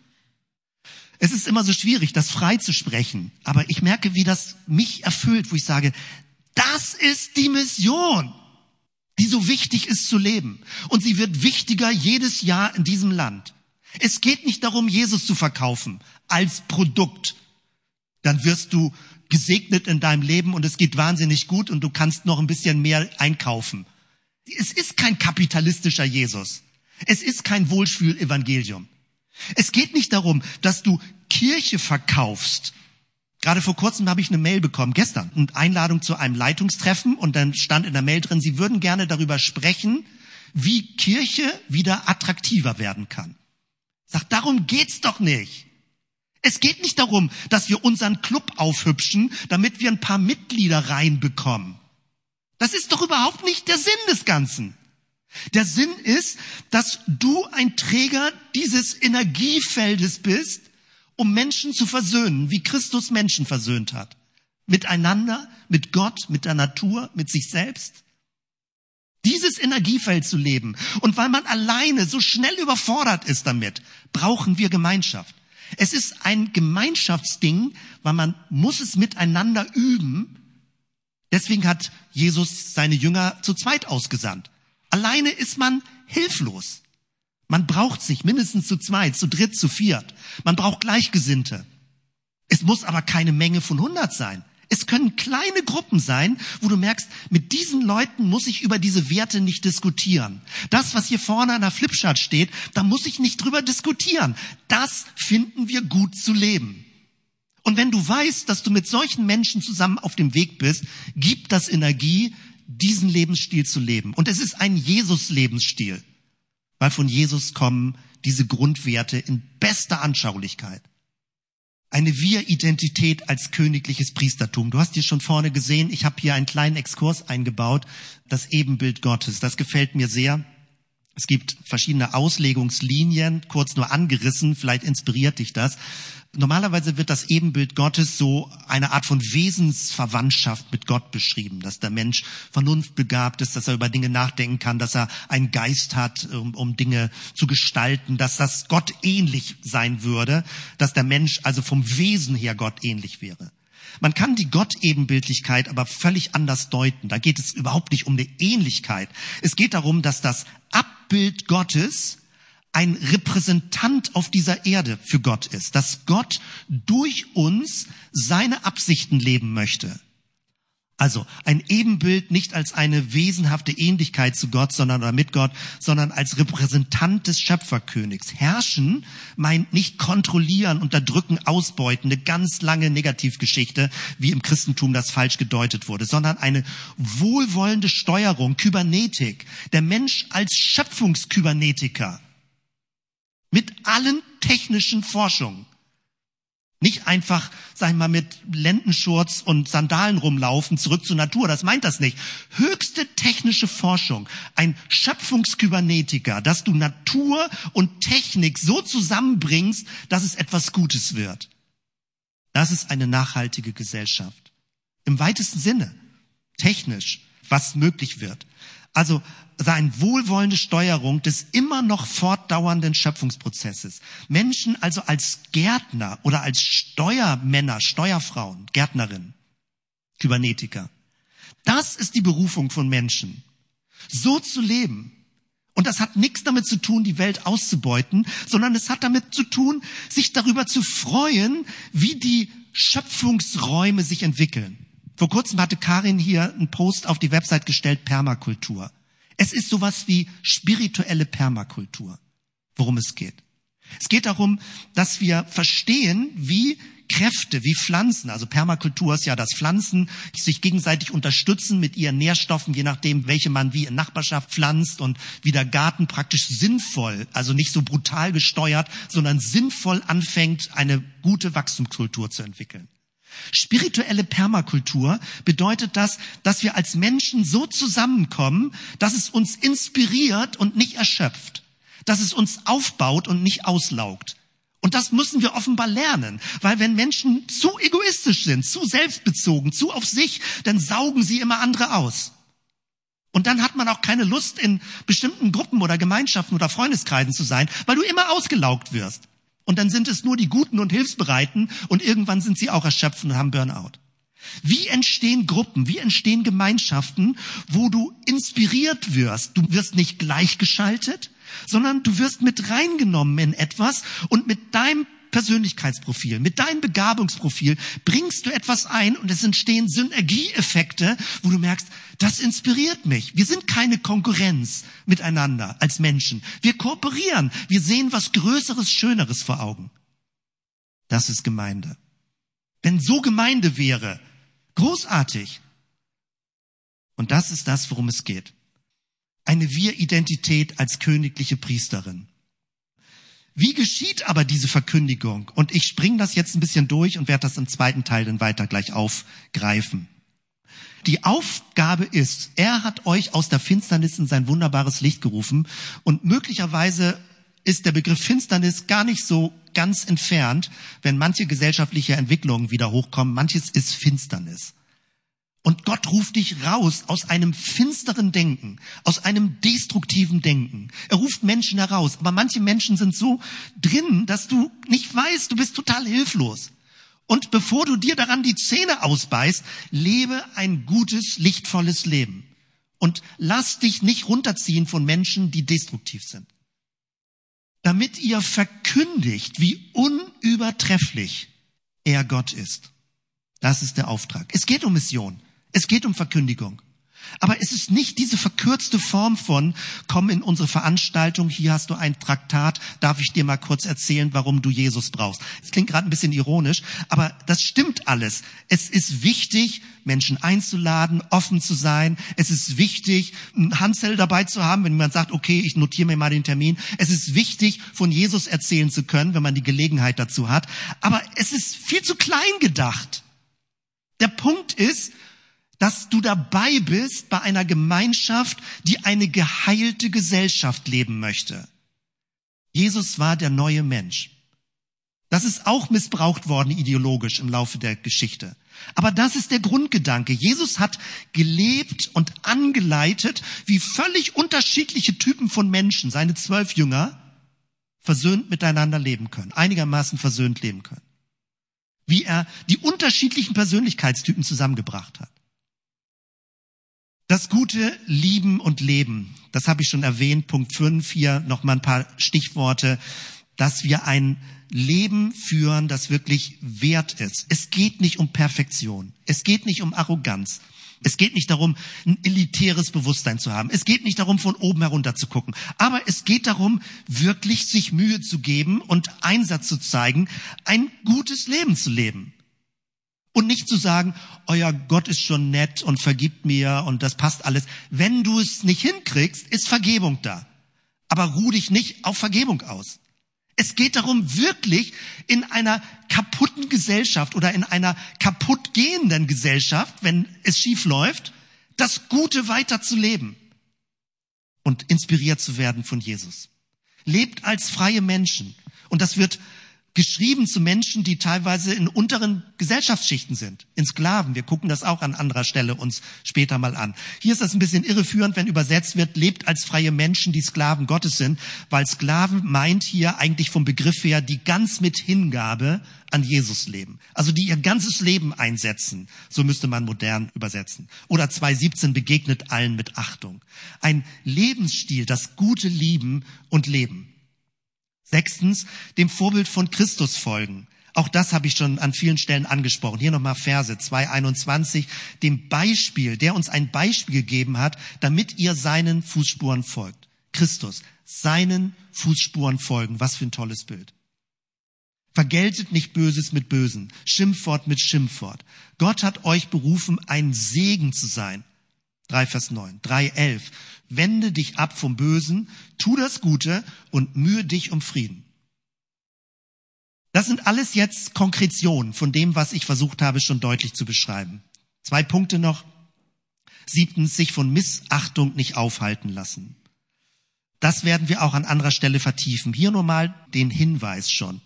Es ist immer so schwierig, das frei zu sprechen. Aber ich merke, wie das mich erfüllt, wo ich sage, das ist die Mission, die so wichtig ist zu leben. Und sie wird wichtiger jedes Jahr in diesem Land. Es geht nicht darum, Jesus zu verkaufen als Produkt. Dann wirst du gesegnet in deinem Leben und es geht wahnsinnig gut und du kannst noch ein bisschen mehr einkaufen. Es ist kein kapitalistischer Jesus. Es ist kein Wohlfühlevangelium. Es geht nicht darum, dass du Kirche verkaufst. Gerade vor kurzem habe ich eine Mail bekommen, gestern, eine Einladung zu einem Leitungstreffen und dann stand in der Mail drin, Sie würden gerne darüber sprechen, wie Kirche wieder attraktiver werden kann. Sag, darum geht's doch nicht. Es geht nicht darum, dass wir unseren Club aufhübschen, damit wir ein paar Mitglieder reinbekommen. Das ist doch überhaupt nicht der Sinn des Ganzen. Der Sinn ist, dass du ein Träger dieses Energiefeldes bist, um Menschen zu versöhnen, wie Christus Menschen versöhnt hat. Miteinander, mit Gott, mit der Natur, mit sich selbst. Dieses Energiefeld zu leben. Und weil man alleine so schnell überfordert ist damit, brauchen wir Gemeinschaft. Es ist ein Gemeinschaftsding, weil man muss es miteinander üben. Deswegen hat Jesus seine Jünger zu zweit ausgesandt. Alleine ist man hilflos. Man braucht sich mindestens zu zweit, zu dritt, zu viert. Man braucht Gleichgesinnte. Es muss aber keine Menge von hundert sein. Es können kleine Gruppen sein, wo du merkst, mit diesen Leuten muss ich über diese Werte nicht diskutieren. Das, was hier vorne an der Flipchart steht, da muss ich nicht drüber diskutieren. Das finden wir gut zu leben. Und wenn du weißt, dass du mit solchen Menschen zusammen auf dem Weg bist, gibt das Energie, diesen Lebensstil zu leben. Und es ist ein Jesus-Lebensstil, weil von Jesus kommen diese Grundwerte in bester Anschaulichkeit. Eine Wir-Identität als königliches Priestertum. Du hast hier schon vorne gesehen, ich habe hier einen kleinen Exkurs eingebaut, das Ebenbild Gottes. Das gefällt mir sehr. Es gibt verschiedene Auslegungslinien, kurz nur angerissen, vielleicht inspiriert dich das. Normalerweise wird das Ebenbild Gottes so eine Art von Wesensverwandtschaft mit Gott beschrieben, dass der Mensch vernunftbegabt ist, dass er über Dinge nachdenken kann, dass er einen Geist hat, um, um Dinge zu gestalten, dass das Gott ähnlich sein würde, dass der Mensch also vom Wesen her Gott ähnlich wäre. Man kann die Gottebenbildlichkeit aber völlig anders deuten. Da geht es überhaupt nicht um eine Ähnlichkeit. Es geht darum, dass das Abbild Gottes ein Repräsentant auf dieser Erde für Gott ist, dass Gott durch uns seine Absichten leben möchte. Also ein Ebenbild nicht als eine wesenhafte Ähnlichkeit zu Gott, sondern oder mit Gott, sondern als Repräsentant des Schöpferkönigs. Herrschen meint nicht kontrollieren, unterdrücken, ausbeuten, eine ganz lange Negativgeschichte, wie im Christentum das falsch gedeutet wurde, sondern eine wohlwollende Steuerung, Kybernetik. Der Mensch als Schöpfungskybernetiker mit allen technischen Forschungen. Nicht einfach, sag ich mal, mit Lendenschurz und Sandalen rumlaufen, zurück zur Natur. Das meint das nicht. Höchste technische Forschung. Ein Schöpfungskybernetiker, dass du Natur und Technik so zusammenbringst, dass es etwas Gutes wird. Das ist eine nachhaltige Gesellschaft. Im weitesten Sinne. Technisch. Was möglich wird. Also sein wohlwollende Steuerung des immer noch fortdauernden Schöpfungsprozesses. Menschen also als Gärtner oder als Steuermänner, Steuerfrauen, Gärtnerinnen, Kybernetiker. Das ist die Berufung von Menschen. So zu leben. Und das hat nichts damit zu tun, die Welt auszubeuten, sondern es hat damit zu tun, sich darüber zu freuen, wie die Schöpfungsräume sich entwickeln. Vor kurzem hatte Karin hier einen Post auf die Website gestellt, Permakultur. Es ist sowas wie spirituelle Permakultur, worum es geht. Es geht darum, dass wir verstehen, wie Kräfte, wie Pflanzen, also Permakultur ist ja, dass Pflanzen sich gegenseitig unterstützen mit ihren Nährstoffen, je nachdem, welche man wie in Nachbarschaft pflanzt und wie der Garten praktisch sinnvoll, also nicht so brutal gesteuert, sondern sinnvoll anfängt, eine gute Wachstumskultur zu entwickeln. Spirituelle Permakultur bedeutet das, dass wir als Menschen so zusammenkommen, dass es uns inspiriert und nicht erschöpft, dass es uns aufbaut und nicht auslaugt. Und das müssen wir offenbar lernen, weil wenn Menschen zu egoistisch sind, zu selbstbezogen, zu auf sich, dann saugen sie immer andere aus. Und dann hat man auch keine Lust, in bestimmten Gruppen oder Gemeinschaften oder Freundeskreisen zu sein, weil du immer ausgelaugt wirst. Und dann sind es nur die Guten und Hilfsbereiten und irgendwann sind sie auch erschöpft und haben Burnout. Wie entstehen Gruppen, wie entstehen Gemeinschaften, wo du inspiriert wirst? Du wirst nicht gleichgeschaltet, sondern du wirst mit reingenommen in etwas und mit deinem Persönlichkeitsprofil, mit deinem Begabungsprofil bringst du etwas ein und es entstehen Synergieeffekte, wo du merkst, das inspiriert mich. Wir sind keine Konkurrenz miteinander als Menschen. Wir kooperieren. Wir sehen was Größeres, Schöneres vor Augen. Das ist Gemeinde. Wenn so Gemeinde wäre, großartig. Und das ist das, worum es geht. Eine Wir-Identität als königliche Priesterin. Wie geschieht aber diese Verkündigung? Und ich springe das jetzt ein bisschen durch und werde das im zweiten Teil dann weiter gleich aufgreifen. Die Aufgabe ist, er hat euch aus der Finsternis in sein wunderbares Licht gerufen und möglicherweise ist der Begriff Finsternis gar nicht so ganz entfernt, wenn manche gesellschaftliche Entwicklungen wieder hochkommen. Manches ist Finsternis. Und Gott ruft dich raus aus einem finsteren Denken, aus einem destruktiven Denken. Er ruft Menschen heraus. Aber manche Menschen sind so drin, dass du nicht weißt, du bist total hilflos. Und bevor du dir daran die Zähne ausbeißt, lebe ein gutes, lichtvolles Leben. Und lass dich nicht runterziehen von Menschen, die destruktiv sind. Damit ihr verkündigt, wie unübertrefflich er Gott ist. Das ist der Auftrag. Es geht um Mission. Es geht um Verkündigung. Aber es ist nicht diese verkürzte Form von, komm in unsere Veranstaltung, hier hast du ein Traktat, darf ich dir mal kurz erzählen, warum du Jesus brauchst. Es klingt gerade ein bisschen ironisch, aber das stimmt alles. Es ist wichtig, Menschen einzuladen, offen zu sein. Es ist wichtig, ein Handzettel dabei zu haben, wenn jemand sagt, okay, ich notiere mir mal den Termin. Es ist wichtig, von Jesus erzählen zu können, wenn man die Gelegenheit dazu hat. Aber es ist viel zu klein gedacht. Der Punkt ist, dass du dabei bist bei einer Gemeinschaft, die eine geheilte Gesellschaft leben möchte. Jesus war der neue Mensch. Das ist auch missbraucht worden ideologisch im Laufe der Geschichte. Aber das ist der Grundgedanke. Jesus hat gelebt und angeleitet, wie völlig unterschiedliche Typen von Menschen, seine zwölf Jünger, versöhnt miteinander leben können, einigermaßen versöhnt leben können. Wie er die unterschiedlichen Persönlichkeitstypen zusammengebracht hat. Das Gute lieben und leben, das habe ich schon erwähnt, Punkt 5, hier nochmal ein paar Stichworte, dass wir ein Leben führen, das wirklich wert ist. Es geht nicht um Perfektion, es geht nicht um Arroganz, es geht nicht darum, ein elitäres Bewusstsein zu haben, es geht nicht darum, von oben herunter zu gucken, aber es geht darum, wirklich sich Mühe zu geben und Einsatz zu zeigen, ein gutes Leben zu leben. Und nicht zu sagen, euer Gott ist schon nett und vergibt mir und das passt alles. Wenn du es nicht hinkriegst, ist Vergebung da. Aber ruh dich nicht auf Vergebung aus. Es geht darum, wirklich in einer kaputten Gesellschaft oder in einer kaputt gehenden Gesellschaft, wenn es schief läuft, das Gute weiterzuleben und inspiriert zu werden von Jesus. Lebt als freie Menschen. Und das wird geschrieben zu Menschen, die teilweise in unteren Gesellschaftsschichten sind, in Sklaven. Wir gucken das auch an anderer Stelle uns später mal an. Hier ist das ein bisschen irreführend, wenn übersetzt wird, lebt als freie Menschen, die Sklaven Gottes sind, weil Sklaven meint hier eigentlich vom Begriff her, die ganz mit Hingabe an Jesus leben. Also die ihr ganzes Leben einsetzen. So müsste man modern übersetzen. Oder 2.17 begegnet allen mit Achtung. Ein Lebensstil, das gute Lieben und Leben. Sechstens, dem Vorbild von Christus folgen. Auch das habe ich schon an vielen Stellen angesprochen. Hier nochmal Verse 2.21, dem Beispiel, der uns ein Beispiel gegeben hat, damit ihr seinen Fußspuren folgt. Christus, seinen Fußspuren folgen. Was für ein tolles Bild. Vergeltet nicht Böses mit Bösen, Schimpfwort mit Schimpfwort. Gott hat euch berufen, ein Segen zu sein. 3 Vers 9, 3 11. Wende dich ab vom Bösen, tu das Gute und mühe dich um Frieden. Das sind alles jetzt Konkretionen von dem, was ich versucht habe, schon deutlich zu beschreiben. Zwei Punkte noch. Siebtens, sich von Missachtung nicht aufhalten lassen. Das werden wir auch an anderer Stelle vertiefen. Hier nur mal den Hinweis schon.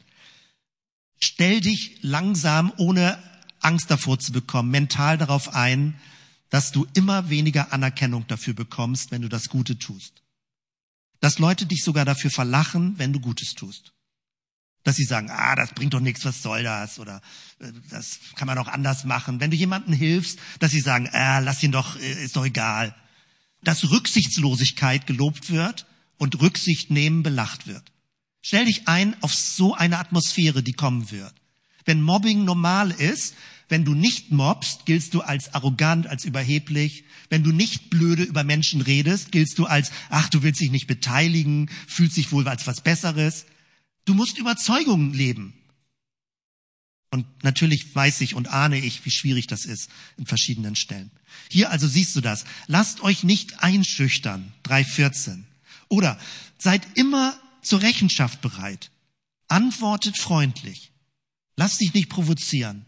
Stell dich langsam, ohne Angst davor zu bekommen, mental darauf ein, dass du immer weniger Anerkennung dafür bekommst, wenn du das Gute tust. Dass Leute dich sogar dafür verlachen, wenn du Gutes tust. Dass sie sagen, ah, das bringt doch nichts, was soll das? Oder äh, das kann man auch anders machen. Wenn du jemandem hilfst, dass sie sagen, ah, lass ihn doch, äh, ist doch egal. Dass Rücksichtslosigkeit gelobt wird und Rücksicht nehmen belacht wird. Stell dich ein auf so eine Atmosphäre, die kommen wird. Wenn Mobbing normal ist, wenn du nicht mobst, giltst du als arrogant, als überheblich. Wenn du nicht blöde über Menschen redest, giltst du als, ach, du willst dich nicht beteiligen, fühlst dich wohl als was Besseres. Du musst Überzeugungen leben. Und natürlich weiß ich und ahne ich, wie schwierig das ist in verschiedenen Stellen. Hier also siehst du das. Lasst euch nicht einschüchtern. 3.14. Oder seid immer zur Rechenschaft bereit. Antwortet freundlich. Lass dich nicht provozieren.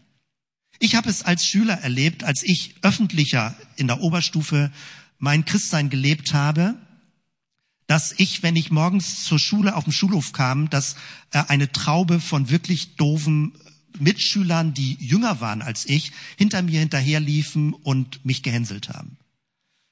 Ich habe es als Schüler erlebt, als ich öffentlicher in der Oberstufe mein Christsein gelebt habe, dass ich, wenn ich morgens zur Schule auf dem Schulhof kam, dass äh, eine Traube von wirklich doofen Mitschülern, die jünger waren als ich, hinter mir hinterherliefen und mich gehänselt haben.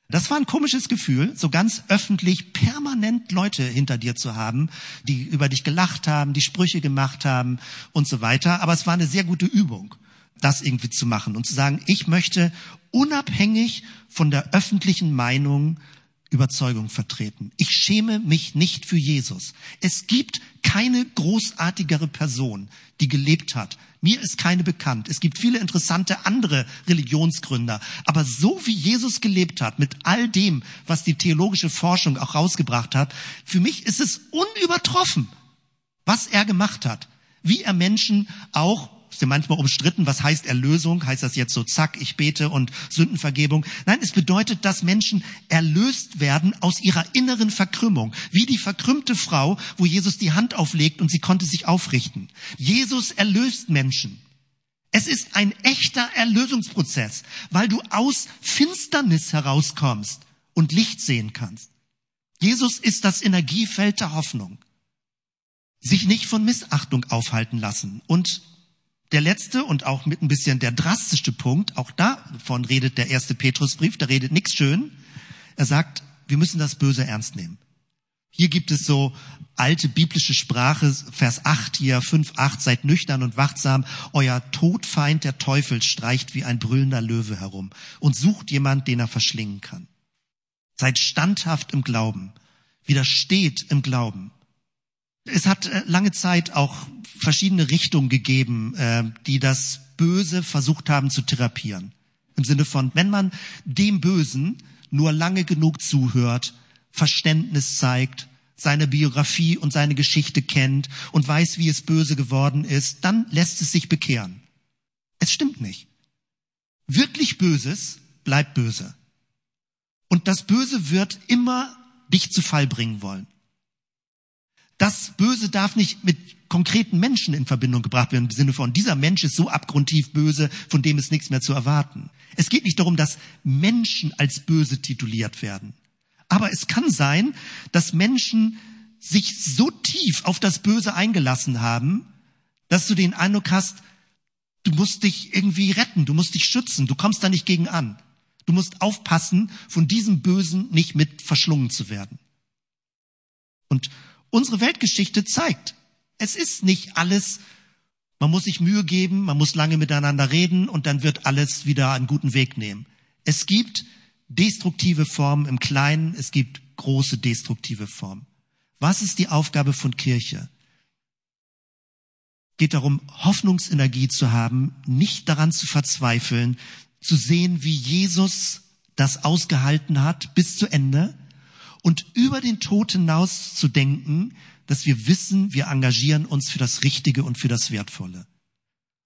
Das war ein komisches Gefühl, so ganz öffentlich permanent Leute hinter dir zu haben, die über dich gelacht haben, die Sprüche gemacht haben und so weiter. Aber es war eine sehr gute Übung, das irgendwie zu machen und zu sagen, ich möchte unabhängig von der öffentlichen Meinung Überzeugung vertreten. Ich schäme mich nicht für Jesus. Es gibt keine großartigere Person, die gelebt hat. Mir ist keine bekannt. Es gibt viele interessante andere Religionsgründer. Aber so wie Jesus gelebt hat, mit all dem, was die theologische Forschung auch rausgebracht hat, für mich ist es unübertroffen, was er gemacht hat. Wie er Menschen auch ist ja manchmal umstritten, was heißt Erlösung? Heißt das jetzt so, zack, ich bete und Sündenvergebung? Nein, es bedeutet, dass Menschen erlöst werden aus ihrer inneren Verkrümmung. Wie die verkrümmte Frau, wo Jesus die Hand auflegt und sie konnte sich aufrichten. Jesus erlöst Menschen. Es ist ein echter Erlösungsprozess, weil du aus Finsternis herauskommst und Licht sehen kannst. Jesus ist das Energiefeld der Hoffnung. Sich nicht von Missachtung aufhalten lassen und der letzte und auch mit ein bisschen der drastischste Punkt, auch davon redet der erste Petrusbrief, da redet nichts schön. Er sagt, wir müssen das Böse ernst nehmen. Hier gibt es so alte biblische Sprache, Vers 8 hier, 5, 8, seid nüchtern und wachsam, euer Todfeind, der Teufel, streicht wie ein brüllender Löwe herum und sucht jemand, den er verschlingen kann. Seid standhaft im Glauben, widersteht im Glauben. Es hat äh, lange Zeit auch verschiedene Richtungen gegeben, äh, die das Böse versucht haben zu therapieren. Im Sinne von, wenn man dem Bösen nur lange genug zuhört, Verständnis zeigt, seine Biografie und seine Geschichte kennt und weiß, wie es böse geworden ist, dann lässt es sich bekehren. Es stimmt nicht. Wirklich Böses bleibt böse. Und das Böse wird immer dich zu Fall bringen wollen. Das Böse darf nicht mit konkreten Menschen in Verbindung gebracht werden, im Sinne von, dieser Mensch ist so abgrundtief böse, von dem ist nichts mehr zu erwarten. Es geht nicht darum, dass Menschen als böse tituliert werden. Aber es kann sein, dass Menschen sich so tief auf das Böse eingelassen haben, dass du den Eindruck hast, du musst dich irgendwie retten, du musst dich schützen, du kommst da nicht gegen an. Du musst aufpassen, von diesem Bösen nicht mit verschlungen zu werden. Und unsere Weltgeschichte zeigt, es ist nicht alles, man muss sich Mühe geben, man muss lange miteinander reden und dann wird alles wieder einen guten Weg nehmen. Es gibt destruktive Formen im Kleinen, es gibt große destruktive Formen. Was ist die Aufgabe von Kirche? geht darum, Hoffnungsenergie zu haben, nicht daran zu verzweifeln, zu sehen, wie Jesus das ausgehalten hat bis zu Ende und über den Tod hinaus zu denken, dass wir wissen, wir engagieren uns für das Richtige und für das Wertvolle.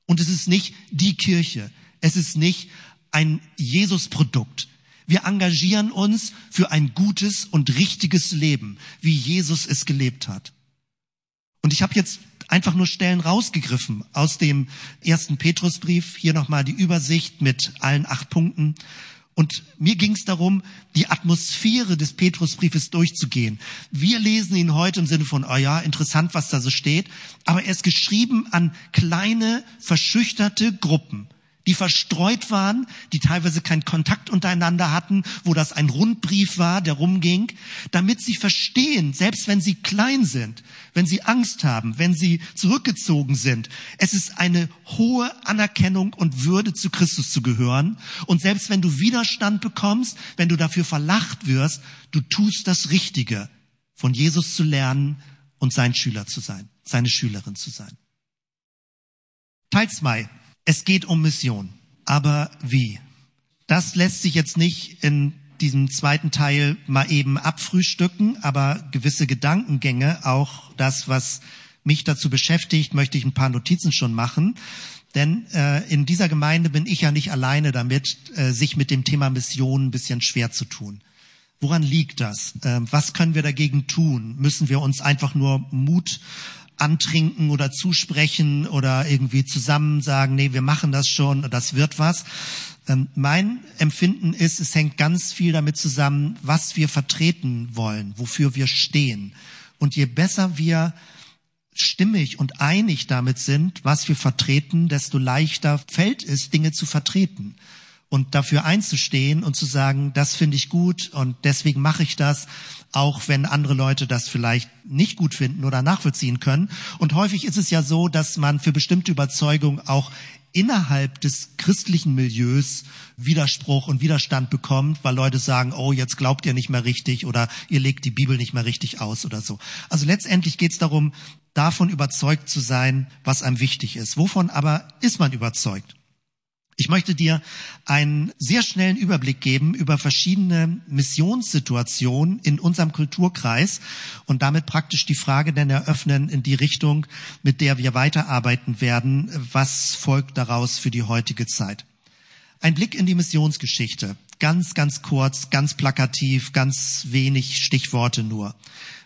Und es ist nicht die Kirche, es ist nicht ein Jesus-Produkt. Wir engagieren uns für ein gutes und richtiges Leben, wie Jesus es gelebt hat. Und ich habe jetzt einfach nur Stellen rausgegriffen aus dem ersten Petrusbrief. Hier nochmal die Übersicht mit allen acht Punkten. Und mir ging es darum, die Atmosphäre des Petrusbriefes durchzugehen. Wir lesen ihn heute im Sinne von, oh ja, interessant, was da so steht. Aber er ist geschrieben an kleine, verschüchterte Gruppen die verstreut waren, die teilweise keinen Kontakt untereinander hatten, wo das ein Rundbrief war, der rumging, damit sie verstehen, selbst wenn sie klein sind, wenn sie Angst haben, wenn sie zurückgezogen sind, es ist eine hohe Anerkennung und Würde zu Christus zu gehören. Und selbst wenn du Widerstand bekommst, wenn du dafür verlacht wirst, du tust das Richtige, von Jesus zu lernen und sein Schüler zu sein, seine Schülerin zu sein. Teil zwei es geht um Mission. Aber wie? Das lässt sich jetzt nicht in diesem zweiten Teil mal eben abfrühstücken, aber gewisse Gedankengänge, auch das, was mich dazu beschäftigt, möchte ich ein paar Notizen schon machen. Denn äh, in dieser Gemeinde bin ich ja nicht alleine damit, äh, sich mit dem Thema Mission ein bisschen schwer zu tun. Woran liegt das? Äh, was können wir dagegen tun? Müssen wir uns einfach nur Mut antrinken oder zusprechen oder irgendwie zusammen sagen, nee, wir machen das schon, das wird was. Ähm, mein Empfinden ist, es hängt ganz viel damit zusammen, was wir vertreten wollen, wofür wir stehen. Und je besser wir stimmig und einig damit sind, was wir vertreten, desto leichter fällt es, Dinge zu vertreten und dafür einzustehen und zu sagen, das finde ich gut und deswegen mache ich das, auch wenn andere Leute das vielleicht nicht gut finden oder nachvollziehen können. Und häufig ist es ja so, dass man für bestimmte Überzeugungen auch innerhalb des christlichen Milieus Widerspruch und Widerstand bekommt, weil Leute sagen, oh, jetzt glaubt ihr nicht mehr richtig oder ihr legt die Bibel nicht mehr richtig aus oder so. Also letztendlich geht es darum, davon überzeugt zu sein, was einem wichtig ist. Wovon aber ist man überzeugt? Ich möchte dir einen sehr schnellen Überblick geben über verschiedene Missionssituationen in unserem Kulturkreis und damit praktisch die Frage dann eröffnen in die Richtung, mit der wir weiterarbeiten werden. Was folgt daraus für die heutige Zeit? Ein Blick in die Missionsgeschichte. Ganz, ganz kurz, ganz plakativ, ganz wenig Stichworte nur.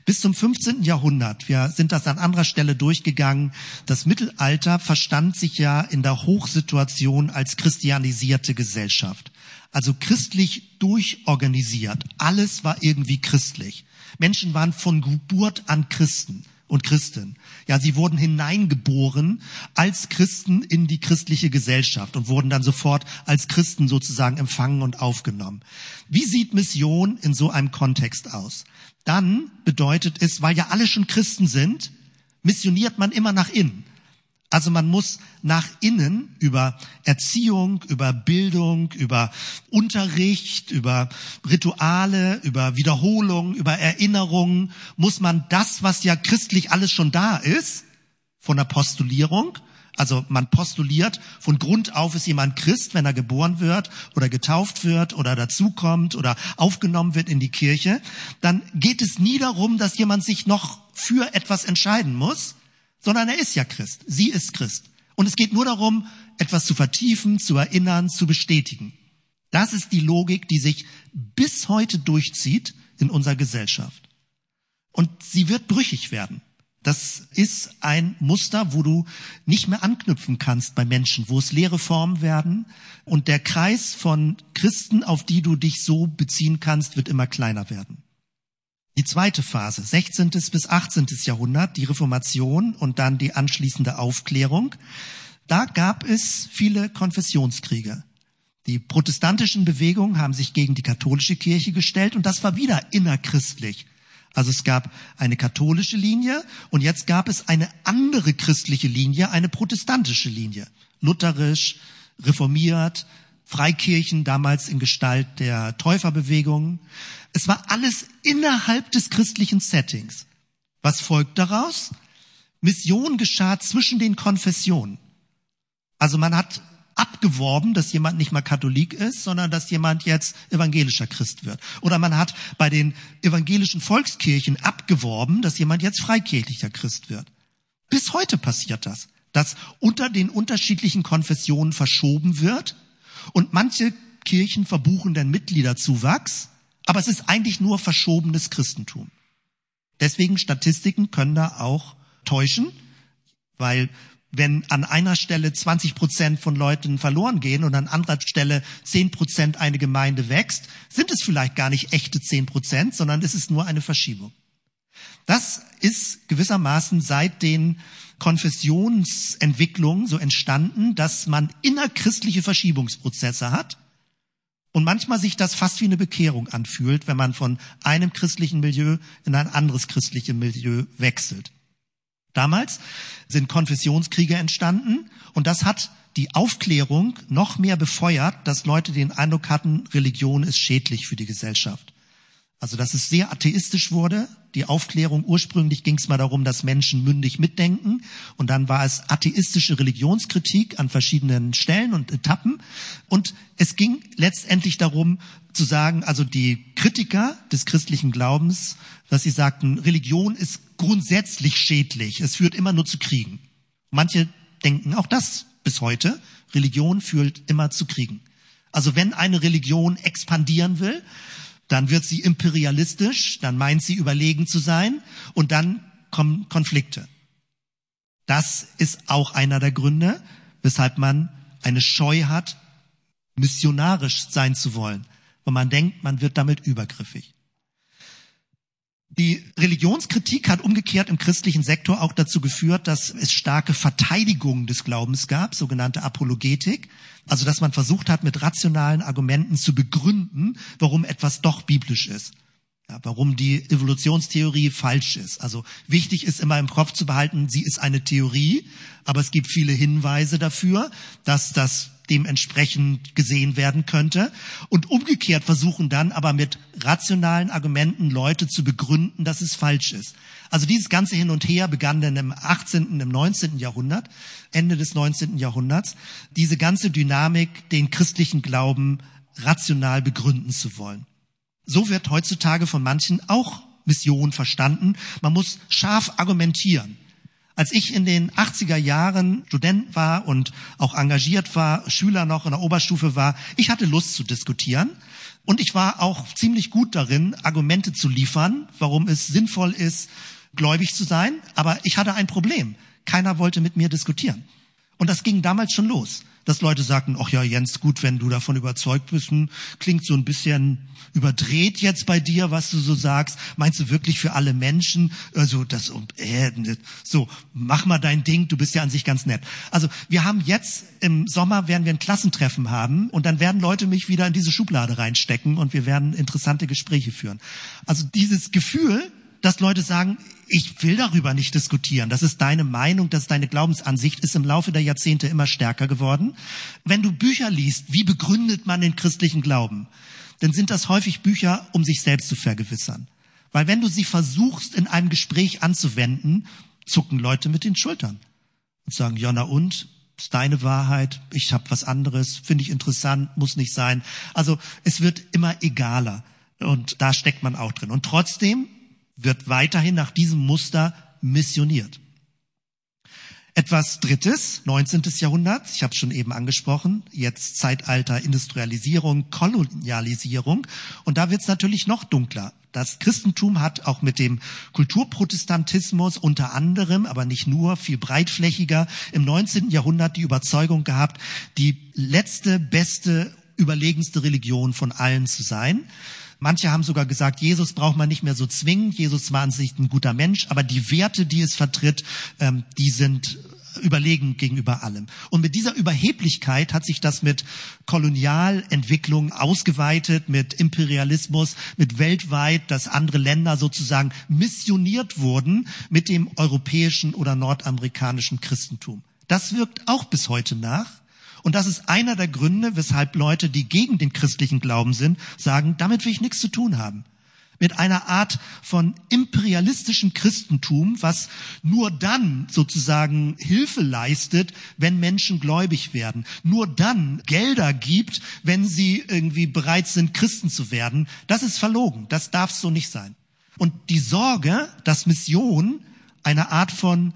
Bis zum 15. Jahrhundert, wir sind das an anderer Stelle durchgegangen, das Mittelalter verstand sich ja in der Hochsituation als christianisierte Gesellschaft. Also christlich durchorganisiert. Alles war irgendwie christlich. Menschen waren von Geburt an Christen und Christen. Ja, sie wurden hineingeboren als Christen in die christliche Gesellschaft und wurden dann sofort als Christen sozusagen empfangen und aufgenommen. Wie sieht Mission in so einem Kontext aus? Dann bedeutet es, weil ja alle schon Christen sind, missioniert man immer nach innen. Also man muss nach innen über Erziehung, über Bildung, über Unterricht, über Rituale, über Wiederholung, über Erinnerungen, muss man das, was ja christlich alles schon da ist, von der Postulierung, also man postuliert, von Grund auf ist jemand Christ, wenn er geboren wird oder getauft wird oder dazukommt oder aufgenommen wird in die Kirche, dann geht es nie darum, dass jemand sich noch für etwas entscheiden muss, sondern er ist ja Christ. Sie ist Christ. Und es geht nur darum, etwas zu vertiefen, zu erinnern, zu bestätigen. Das ist die Logik, die sich bis heute durchzieht in unserer Gesellschaft. Und sie wird brüchig werden. Das ist ein Muster, wo du nicht mehr anknüpfen kannst bei Menschen, wo es leere Formen werden und der Kreis von Christen, auf die du dich so beziehen kannst, wird immer kleiner werden. Die zweite Phase, 16. bis 18. Jahrhundert, die Reformation und dann die anschließende Aufklärung. Da gab es viele Konfessionskriege. Die protestantischen Bewegungen haben sich gegen die katholische Kirche gestellt und das war wieder innerchristlich. Also es gab eine katholische Linie und jetzt gab es eine andere christliche Linie, eine protestantische Linie. Lutherisch, reformiert, Freikirchen, damals in Gestalt der Täuferbewegung. Es war alles innerhalb des christlichen Settings. Was folgt daraus? Mission geschah zwischen den Konfessionen. Also man hat abgeworben, dass jemand nicht mal Katholik ist, sondern dass jemand jetzt evangelischer Christ wird. Oder man hat bei den evangelischen Volkskirchen abgeworben, dass jemand jetzt freikirchlicher Christ wird. Bis heute passiert das, dass unter den unterschiedlichen Konfessionen verschoben wird und manche Kirchen verbuchen den Mitgliederzuwachs, aber es ist eigentlich nur verschobenes Christentum. Deswegen Statistiken können da auch täuschen, weil wenn an einer Stelle 20 Prozent von Leuten verloren gehen und an anderer Stelle 10 Prozent eine Gemeinde wächst, sind es vielleicht gar nicht echte 10 Prozent, sondern es ist nur eine Verschiebung. Das ist gewissermaßen seit den Konfessionsentwicklungen so entstanden, dass man innerchristliche Verschiebungsprozesse hat und manchmal sich das fast wie eine Bekehrung anfühlt, wenn man von einem christlichen Milieu in ein anderes christliches Milieu wechselt. Damals sind Konfessionskriege entstanden und das hat die Aufklärung noch mehr befeuert, dass Leute den Eindruck hatten, Religion ist schädlich für die Gesellschaft. Also, dass es sehr atheistisch wurde. Die Aufklärung, ursprünglich ging es mal darum, dass Menschen mündig mitdenken. Und dann war es atheistische Religionskritik an verschiedenen Stellen und Etappen. Und es ging letztendlich darum, zu sagen, also die Kritiker des christlichen Glaubens, dass sie sagten, Religion ist grundsätzlich schädlich. Es führt immer nur zu Kriegen. Manche denken auch das bis heute. Religion führt immer zu Kriegen. Also wenn eine Religion expandieren will, dann wird sie imperialistisch, dann meint sie überlegen zu sein und dann kommen Konflikte. Das ist auch einer der Gründe, weshalb man eine Scheu hat, missionarisch sein zu wollen, weil man denkt, man wird damit übergriffig. Die Religionskritik hat umgekehrt im christlichen Sektor auch dazu geführt, dass es starke Verteidigungen des Glaubens gab, sogenannte Apologetik. Also, dass man versucht hat, mit rationalen Argumenten zu begründen, warum etwas doch biblisch ist. Ja, warum die Evolutionstheorie falsch ist. Also wichtig ist immer im Kopf zu behalten, sie ist eine Theorie, aber es gibt viele Hinweise dafür, dass das dementsprechend gesehen werden könnte. Und umgekehrt versuchen dann aber mit rationalen Argumenten Leute zu begründen, dass es falsch ist. Also dieses ganze Hin und Her begann dann im 18., im 19. Jahrhundert, Ende des 19. Jahrhunderts, diese ganze Dynamik, den christlichen Glauben rational begründen zu wollen. So wird heutzutage von manchen auch Mission verstanden. Man muss scharf argumentieren. Als ich in den 80er Jahren Student war und auch engagiert war, Schüler noch in der Oberstufe war, ich hatte Lust zu diskutieren. Und ich war auch ziemlich gut darin, Argumente zu liefern, warum es sinnvoll ist, gläubig zu sein. Aber ich hatte ein Problem. Keiner wollte mit mir diskutieren. Und das ging damals schon los dass Leute sagten, ach ja, Jens, gut, wenn du davon überzeugt bist, hm, klingt so ein bisschen überdreht jetzt bei dir, was du so sagst. Meinst du wirklich für alle Menschen? Also das äh, so, mach mal dein Ding, du bist ja an sich ganz nett. Also wir haben jetzt im Sommer werden wir ein Klassentreffen haben und dann werden Leute mich wieder in diese Schublade reinstecken und wir werden interessante Gespräche führen. Also dieses Gefühl, dass Leute sagen, ich will darüber nicht diskutieren. Das ist deine Meinung, das ist deine Glaubensansicht, ist im Laufe der Jahrzehnte immer stärker geworden. Wenn du Bücher liest, wie begründet man den christlichen Glauben, dann sind das häufig Bücher, um sich selbst zu vergewissern. Weil wenn du sie versuchst, in einem Gespräch anzuwenden, zucken Leute mit den Schultern und sagen, ja, na und? Ist deine Wahrheit, ich habe was anderes, finde ich interessant, muss nicht sein. Also es wird immer egaler und da steckt man auch drin. Und trotzdem wird weiterhin nach diesem Muster missioniert. Etwas Drittes, 19. Jahrhundert, ich habe es schon eben angesprochen, jetzt Zeitalter Industrialisierung, Kolonialisierung. Und da wird es natürlich noch dunkler. Das Christentum hat auch mit dem Kulturprotestantismus unter anderem, aber nicht nur, viel breitflächiger im 19. Jahrhundert die Überzeugung gehabt, die letzte, beste, überlegenste Religion von allen zu sein. Manche haben sogar gesagt, Jesus braucht man nicht mehr so zwingend. Jesus war an sich ein guter Mensch, aber die Werte, die es vertritt, ähm, die sind überlegen gegenüber allem. Und mit dieser Überheblichkeit hat sich das mit Kolonialentwicklung ausgeweitet, mit Imperialismus, mit weltweit, dass andere Länder sozusagen missioniert wurden mit dem europäischen oder nordamerikanischen Christentum. Das wirkt auch bis heute nach. Und das ist einer der Gründe, weshalb Leute, die gegen den christlichen Glauben sind, sagen, damit will ich nichts zu tun haben. mit einer Art von imperialistischem Christentum, was nur dann sozusagen Hilfe leistet, wenn Menschen gläubig werden, nur dann Gelder gibt, wenn sie irgendwie bereit sind, Christen zu werden. Das ist verlogen, das darf so nicht sein. Und die Sorge, dass Mission eine Art von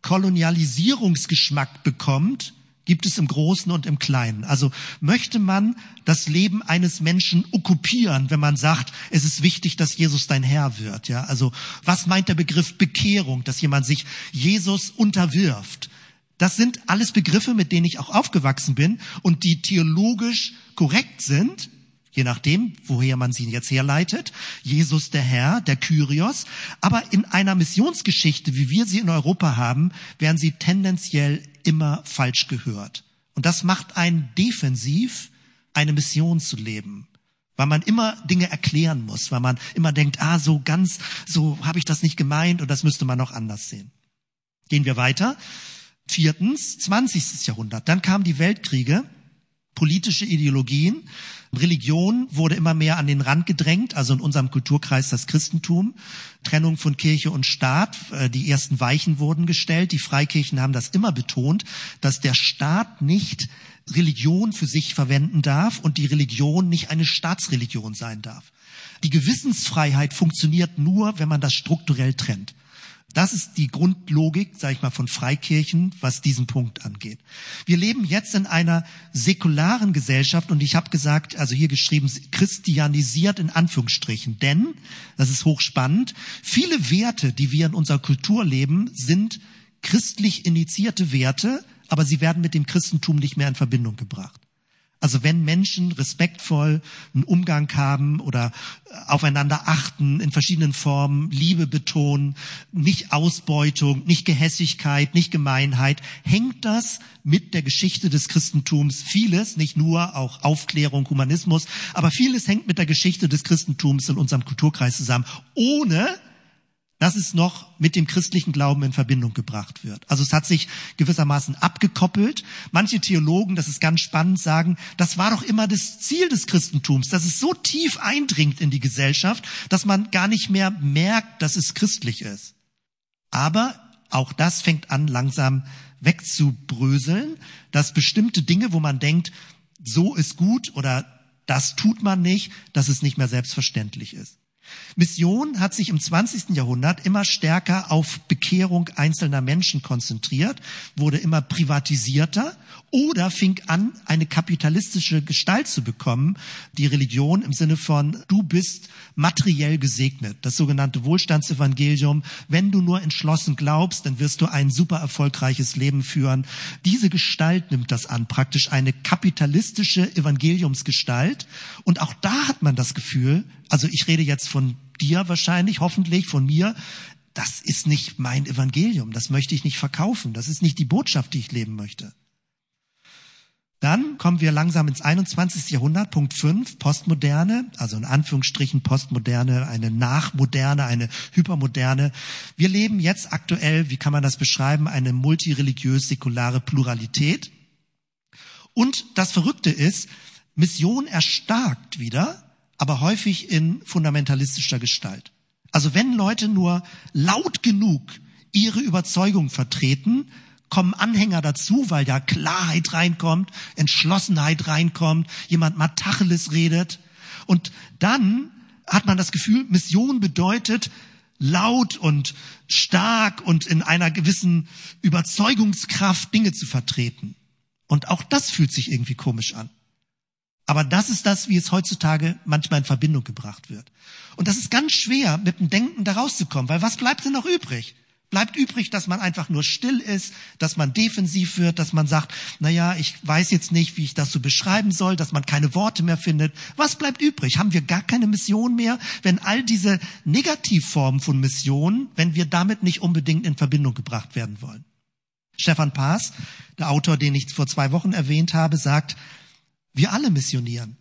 Kolonialisierungsgeschmack bekommt, gibt es im Großen und im Kleinen. Also möchte man das Leben eines Menschen okkupieren, wenn man sagt, es ist wichtig, dass Jesus dein Herr wird. Ja, also was meint der Begriff Bekehrung, dass jemand sich Jesus unterwirft? Das sind alles Begriffe, mit denen ich auch aufgewachsen bin und die theologisch korrekt sind, je nachdem, woher man sie jetzt herleitet. Jesus der Herr, der Kyrios. Aber in einer Missionsgeschichte, wie wir sie in Europa haben, werden sie tendenziell immer falsch gehört. Und das macht einen defensiv, eine Mission zu leben. Weil man immer Dinge erklären muss, weil man immer denkt, ah, so ganz, so habe ich das nicht gemeint und das müsste man noch anders sehen. Gehen wir weiter. Viertens, 20. Jahrhundert. Dann kamen die Weltkriege, politische Ideologien Religion wurde immer mehr an den Rand gedrängt, also in unserem Kulturkreis das Christentum. Trennung von Kirche und Staat, äh, die ersten Weichen wurden gestellt. Die Freikirchen haben das immer betont, dass der Staat nicht Religion für sich verwenden darf und die Religion nicht eine Staatsreligion sein darf. Die Gewissensfreiheit funktioniert nur, wenn man das strukturell trennt. Das ist die Grundlogik, sage ich mal, von Freikirchen, was diesen Punkt angeht. Wir leben jetzt in einer säkularen Gesellschaft und ich habe gesagt, also hier geschrieben, christianisiert in Anführungsstrichen. Denn, das ist hochspannend, viele Werte, die wir in unserer Kultur leben, sind christlich initiierte Werte, aber sie werden mit dem Christentum nicht mehr in Verbindung gebracht. Also wenn Menschen respektvoll einen Umgang haben oder aufeinander achten in verschiedenen Formen, Liebe betonen, nicht Ausbeutung, nicht Gehässigkeit, nicht Gemeinheit, hängt das mit der Geschichte des Christentums vieles, nicht nur auch Aufklärung, Humanismus, aber vieles hängt mit der Geschichte des Christentums in unserem Kulturkreis zusammen, ohne dass es noch mit dem christlichen Glauben in Verbindung gebracht wird. Also es hat sich gewissermaßen abgekoppelt. Manche Theologen, das ist ganz spannend, sagen, das war doch immer das Ziel des Christentums, dass es so tief eindringt in die Gesellschaft, dass man gar nicht mehr merkt, dass es christlich ist. Aber auch das fängt an, langsam wegzubröseln, dass bestimmte Dinge, wo man denkt, so ist gut oder das tut man nicht, dass es nicht mehr selbstverständlich ist. Mission hat sich im 20. Jahrhundert immer stärker auf Bekehrung einzelner Menschen konzentriert, wurde immer privatisierter oder fing an, eine kapitalistische Gestalt zu bekommen, die Religion im Sinne von, du bist materiell gesegnet, das sogenannte Wohlstandsevangelium. Wenn du nur entschlossen glaubst, dann wirst du ein super erfolgreiches Leben führen. Diese Gestalt nimmt das an, praktisch eine kapitalistische Evangeliumsgestalt. Und auch da hat man das Gefühl, also ich rede jetzt von dir wahrscheinlich, hoffentlich von mir, das ist nicht mein Evangelium, das möchte ich nicht verkaufen, das ist nicht die Botschaft, die ich leben möchte. Dann kommen wir langsam ins 21. Jahrhundert, Punkt 5, Postmoderne, also in Anführungsstrichen Postmoderne, eine Nachmoderne, eine Hypermoderne. Wir leben jetzt aktuell, wie kann man das beschreiben, eine multireligiös-säkulare Pluralität. Und das Verrückte ist, Mission erstarkt wieder, aber häufig in fundamentalistischer Gestalt. Also wenn Leute nur laut genug ihre Überzeugung vertreten, kommen Anhänger dazu, weil da Klarheit reinkommt, Entschlossenheit reinkommt, jemand mal Tacheles redet. Und dann hat man das Gefühl, Mission bedeutet, laut und stark und in einer gewissen Überzeugungskraft Dinge zu vertreten. Und auch das fühlt sich irgendwie komisch an. Aber das ist das, wie es heutzutage manchmal in Verbindung gebracht wird. Und das ist ganz schwer, mit dem Denken da rauszukommen, weil was bleibt denn noch übrig? Bleibt übrig, dass man einfach nur still ist, dass man defensiv wird, dass man sagt, na ja, ich weiß jetzt nicht, wie ich das so beschreiben soll, dass man keine Worte mehr findet. Was bleibt übrig? Haben wir gar keine Mission mehr, wenn all diese Negativformen von Missionen, wenn wir damit nicht unbedingt in Verbindung gebracht werden wollen? Stefan Paas, der Autor, den ich vor zwei Wochen erwähnt habe, sagt, wir alle missionieren.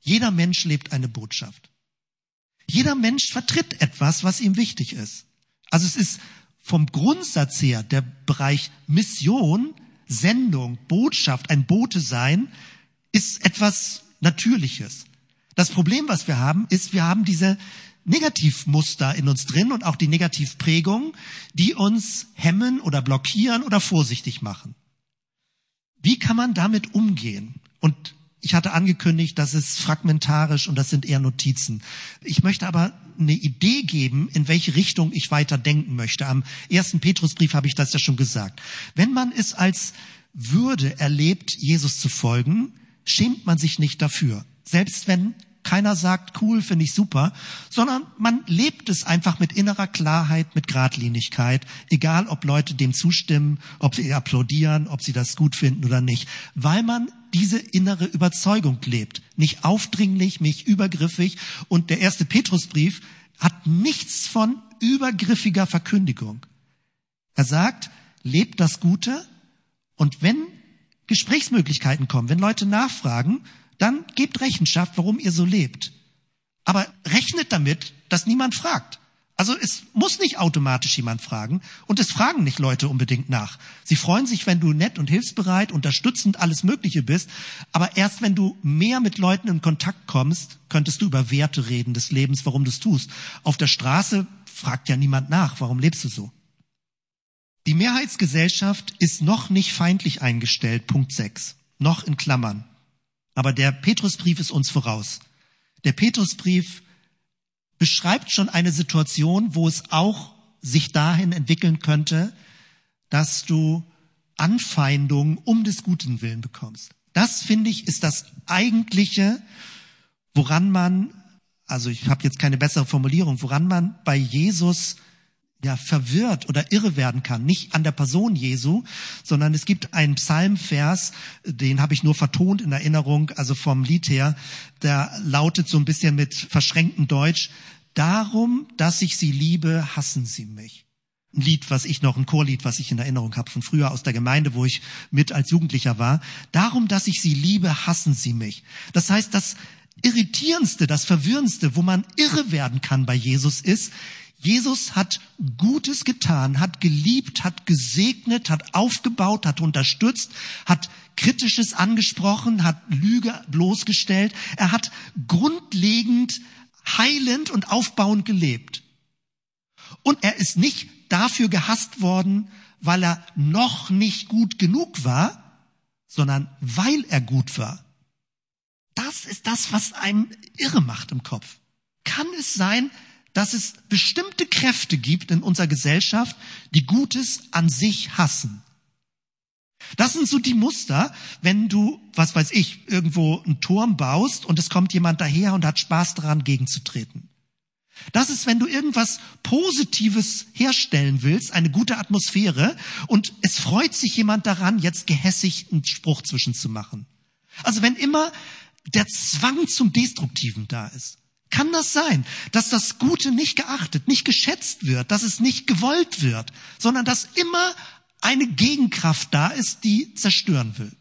Jeder Mensch lebt eine Botschaft. Jeder Mensch vertritt etwas, was ihm wichtig ist. Also es ist vom Grundsatz her der Bereich Mission, Sendung, Botschaft, ein Bote sein, ist etwas Natürliches. Das Problem, was wir haben, ist, wir haben diese Negativmuster in uns drin und auch die Negativprägungen, die uns hemmen oder blockieren oder vorsichtig machen. Wie kann man damit umgehen? Und ich hatte angekündigt, das ist fragmentarisch und das sind eher Notizen. Ich möchte aber eine Idee geben, in welche Richtung ich weiter denken möchte. Am ersten Petrusbrief habe ich das ja schon gesagt. Wenn man es als Würde erlebt, Jesus zu folgen, schämt man sich nicht dafür. Selbst wenn keiner sagt, cool, finde ich super, sondern man lebt es einfach mit innerer Klarheit, mit Gradlinigkeit, egal ob Leute dem zustimmen, ob sie applaudieren, ob sie das gut finden oder nicht, weil man diese innere Überzeugung lebt. Nicht aufdringlich, nicht übergriffig. Und der erste Petrusbrief hat nichts von übergriffiger Verkündigung. Er sagt, lebt das Gute und wenn Gesprächsmöglichkeiten kommen, wenn Leute nachfragen, dann gebt Rechenschaft, warum ihr so lebt. Aber rechnet damit, dass niemand fragt. Also es muss nicht automatisch jemand fragen und es fragen nicht Leute unbedingt nach. Sie freuen sich, wenn du nett und hilfsbereit, unterstützend, alles Mögliche bist, aber erst wenn du mehr mit Leuten in Kontakt kommst, könntest du über Werte reden des Lebens, warum du es tust. Auf der Straße fragt ja niemand nach, warum lebst du so? Die Mehrheitsgesellschaft ist noch nicht feindlich eingestellt, Punkt 6, noch in Klammern. Aber der Petrusbrief ist uns voraus. Der Petrusbrief beschreibt schon eine Situation, wo es auch sich dahin entwickeln könnte, dass du Anfeindungen um des guten Willen bekommst. Das finde ich ist das eigentliche, woran man, also ich habe jetzt keine bessere Formulierung, woran man bei Jesus ja, verwirrt oder irre werden kann. Nicht an der Person Jesu, sondern es gibt einen Psalmvers, den habe ich nur vertont in Erinnerung, also vom Lied her, der lautet so ein bisschen mit verschränktem Deutsch, darum, dass ich sie liebe, hassen sie mich. Ein Lied, was ich noch, ein Chorlied, was ich in Erinnerung habe von früher aus der Gemeinde, wo ich mit als Jugendlicher war. Darum, dass ich sie liebe, hassen sie mich. Das heißt, das Irritierendste, das Verwirrendste, wo man irre werden kann bei Jesus ist, Jesus hat Gutes getan, hat geliebt, hat gesegnet, hat aufgebaut, hat unterstützt, hat Kritisches angesprochen, hat Lüge bloßgestellt. Er hat grundlegend heilend und aufbauend gelebt. Und er ist nicht dafür gehasst worden, weil er noch nicht gut genug war, sondern weil er gut war. Das ist das, was einem irre macht im Kopf. Kann es sein, dass es bestimmte Kräfte gibt in unserer Gesellschaft, die Gutes an sich hassen. Das sind so die Muster, wenn du, was weiß ich, irgendwo einen Turm baust und es kommt jemand daher und hat Spaß daran, gegenzutreten. Das ist, wenn du irgendwas Positives herstellen willst, eine gute Atmosphäre, und es freut sich jemand daran, jetzt gehässig einen Spruch zwischen zu machen. Also wenn immer der Zwang zum Destruktiven da ist. Kann das sein, dass das Gute nicht geachtet, nicht geschätzt wird, dass es nicht gewollt wird, sondern dass immer eine Gegenkraft da ist, die zerstören will?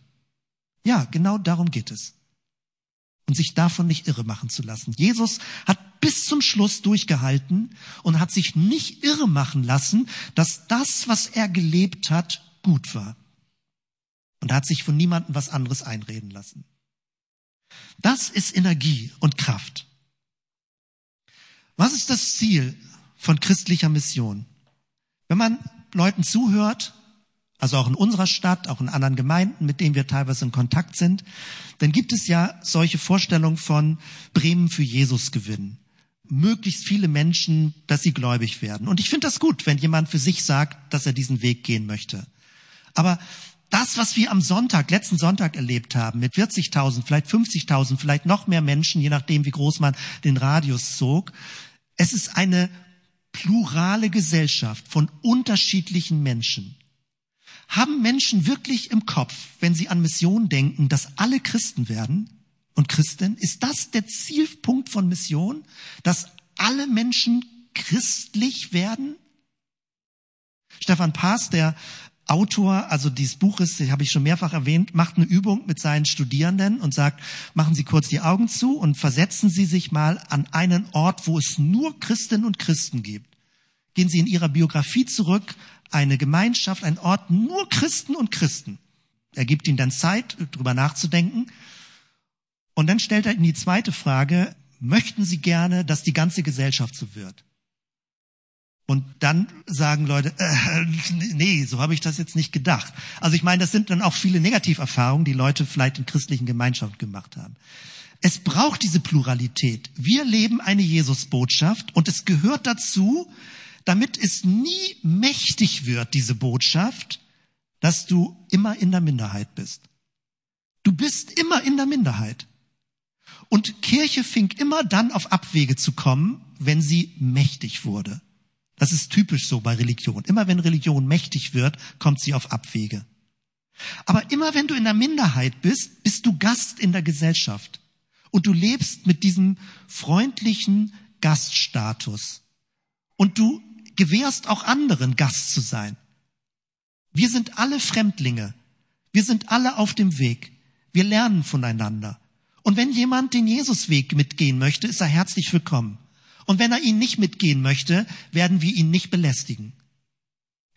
Ja, genau darum geht es. Und sich davon nicht irre machen zu lassen. Jesus hat bis zum Schluss durchgehalten und hat sich nicht irre machen lassen, dass das, was er gelebt hat, gut war. Und hat sich von niemandem was anderes einreden lassen. Das ist Energie und Kraft. Was ist das Ziel von christlicher Mission? Wenn man Leuten zuhört, also auch in unserer Stadt, auch in anderen Gemeinden, mit denen wir teilweise in Kontakt sind, dann gibt es ja solche Vorstellungen von Bremen für Jesus gewinnen. Möglichst viele Menschen, dass sie gläubig werden. Und ich finde das gut, wenn jemand für sich sagt, dass er diesen Weg gehen möchte. Aber das, was wir am Sonntag, letzten Sonntag erlebt haben, mit 40.000, vielleicht 50.000, vielleicht noch mehr Menschen, je nachdem, wie groß man den Radius zog, es ist eine plurale Gesellschaft von unterschiedlichen Menschen. Haben Menschen wirklich im Kopf, wenn sie an Mission denken, dass alle Christen werden und Christen? Ist das der Zielpunkt von Mission, dass alle Menschen christlich werden? Stefan Paas, der Autor, also dieses Buches, habe ich schon mehrfach erwähnt, macht eine Übung mit seinen Studierenden und sagt, machen Sie kurz die Augen zu und versetzen Sie sich mal an einen Ort, wo es nur Christinnen und Christen gibt. Gehen Sie in Ihrer Biografie zurück, eine Gemeinschaft, ein Ort, nur Christen und Christen. Er gibt Ihnen dann Zeit, drüber nachzudenken. Und dann stellt er Ihnen die zweite Frage, möchten sie gerne, dass die ganze Gesellschaft so wird. Und dann sagen Leute, äh, nee, so habe ich das jetzt nicht gedacht. Also ich meine, das sind dann auch viele Negativerfahrungen, die Leute vielleicht in christlichen Gemeinschaften gemacht haben. Es braucht diese Pluralität. Wir leben eine Jesusbotschaft und es gehört dazu, damit es nie mächtig wird, diese Botschaft, dass du immer in der Minderheit bist. Du bist immer in der Minderheit. Und Kirche fing immer dann auf Abwege zu kommen, wenn sie mächtig wurde. Das ist typisch so bei Religion. Immer wenn Religion mächtig wird, kommt sie auf Abwege. Aber immer wenn du in der Minderheit bist, bist du Gast in der Gesellschaft. Und du lebst mit diesem freundlichen Gaststatus. Und du gewährst auch anderen Gast zu sein. Wir sind alle Fremdlinge. Wir sind alle auf dem Weg. Wir lernen voneinander. Und wenn jemand den Jesusweg mitgehen möchte, ist er herzlich willkommen. Und wenn er ihn nicht mitgehen möchte, werden wir ihn nicht belästigen.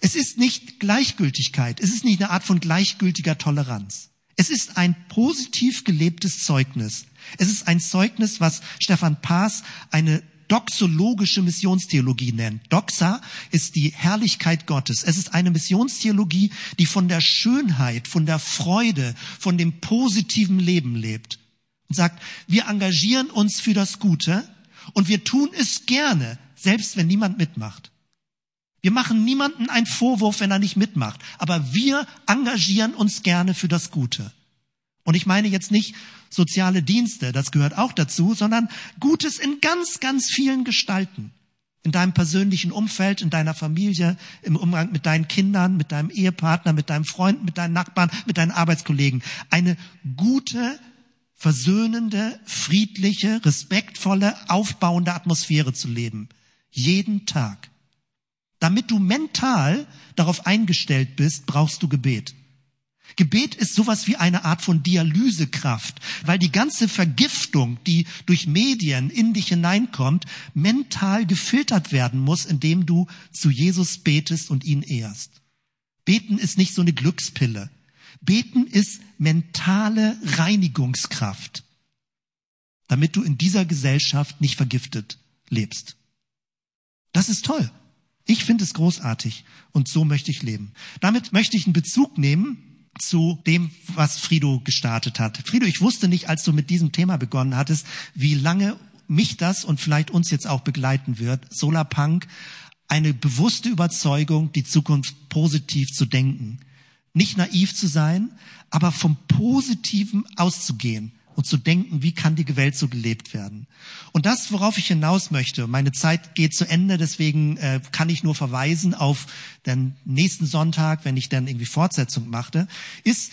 Es ist nicht Gleichgültigkeit. Es ist nicht eine Art von gleichgültiger Toleranz. Es ist ein positiv gelebtes Zeugnis. Es ist ein Zeugnis, was Stefan Paas eine doxologische Missionstheologie nennt. Doxa ist die Herrlichkeit Gottes. Es ist eine Missionstheologie, die von der Schönheit, von der Freude, von dem positiven Leben lebt. Und sagt, wir engagieren uns für das Gute und wir tun es gerne, selbst wenn niemand mitmacht. Wir machen niemanden einen Vorwurf, wenn er nicht mitmacht. Aber wir engagieren uns gerne für das Gute. Und ich meine jetzt nicht soziale Dienste, das gehört auch dazu, sondern Gutes in ganz, ganz vielen Gestalten. In deinem persönlichen Umfeld, in deiner Familie, im Umgang mit deinen Kindern, mit deinem Ehepartner, mit deinem Freund, mit deinen Nachbarn, mit deinen Arbeitskollegen. Eine gute, versöhnende, friedliche, respektvolle, aufbauende Atmosphäre zu leben. Jeden Tag. Damit du mental darauf eingestellt bist, brauchst du Gebet. Gebet ist sowas wie eine Art von Dialysekraft, weil die ganze Vergiftung, die durch Medien in dich hineinkommt, mental gefiltert werden muss, indem du zu Jesus betest und ihn ehrst. Beten ist nicht so eine Glückspille. Beten ist mentale Reinigungskraft, damit du in dieser Gesellschaft nicht vergiftet lebst. Das ist toll. Ich finde es großartig und so möchte ich leben. Damit möchte ich einen Bezug nehmen zu dem, was Frido gestartet hat. Frido, ich wusste nicht, als du mit diesem Thema begonnen hattest, wie lange mich das und vielleicht uns jetzt auch begleiten wird. Solarpunk, eine bewusste Überzeugung, die Zukunft positiv zu denken. Nicht naiv zu sein, aber vom Positiven auszugehen und zu denken, wie kann die Welt so gelebt werden. Und das, worauf ich hinaus möchte, meine Zeit geht zu Ende, deswegen äh, kann ich nur verweisen auf den nächsten Sonntag, wenn ich dann irgendwie Fortsetzung machte, ist,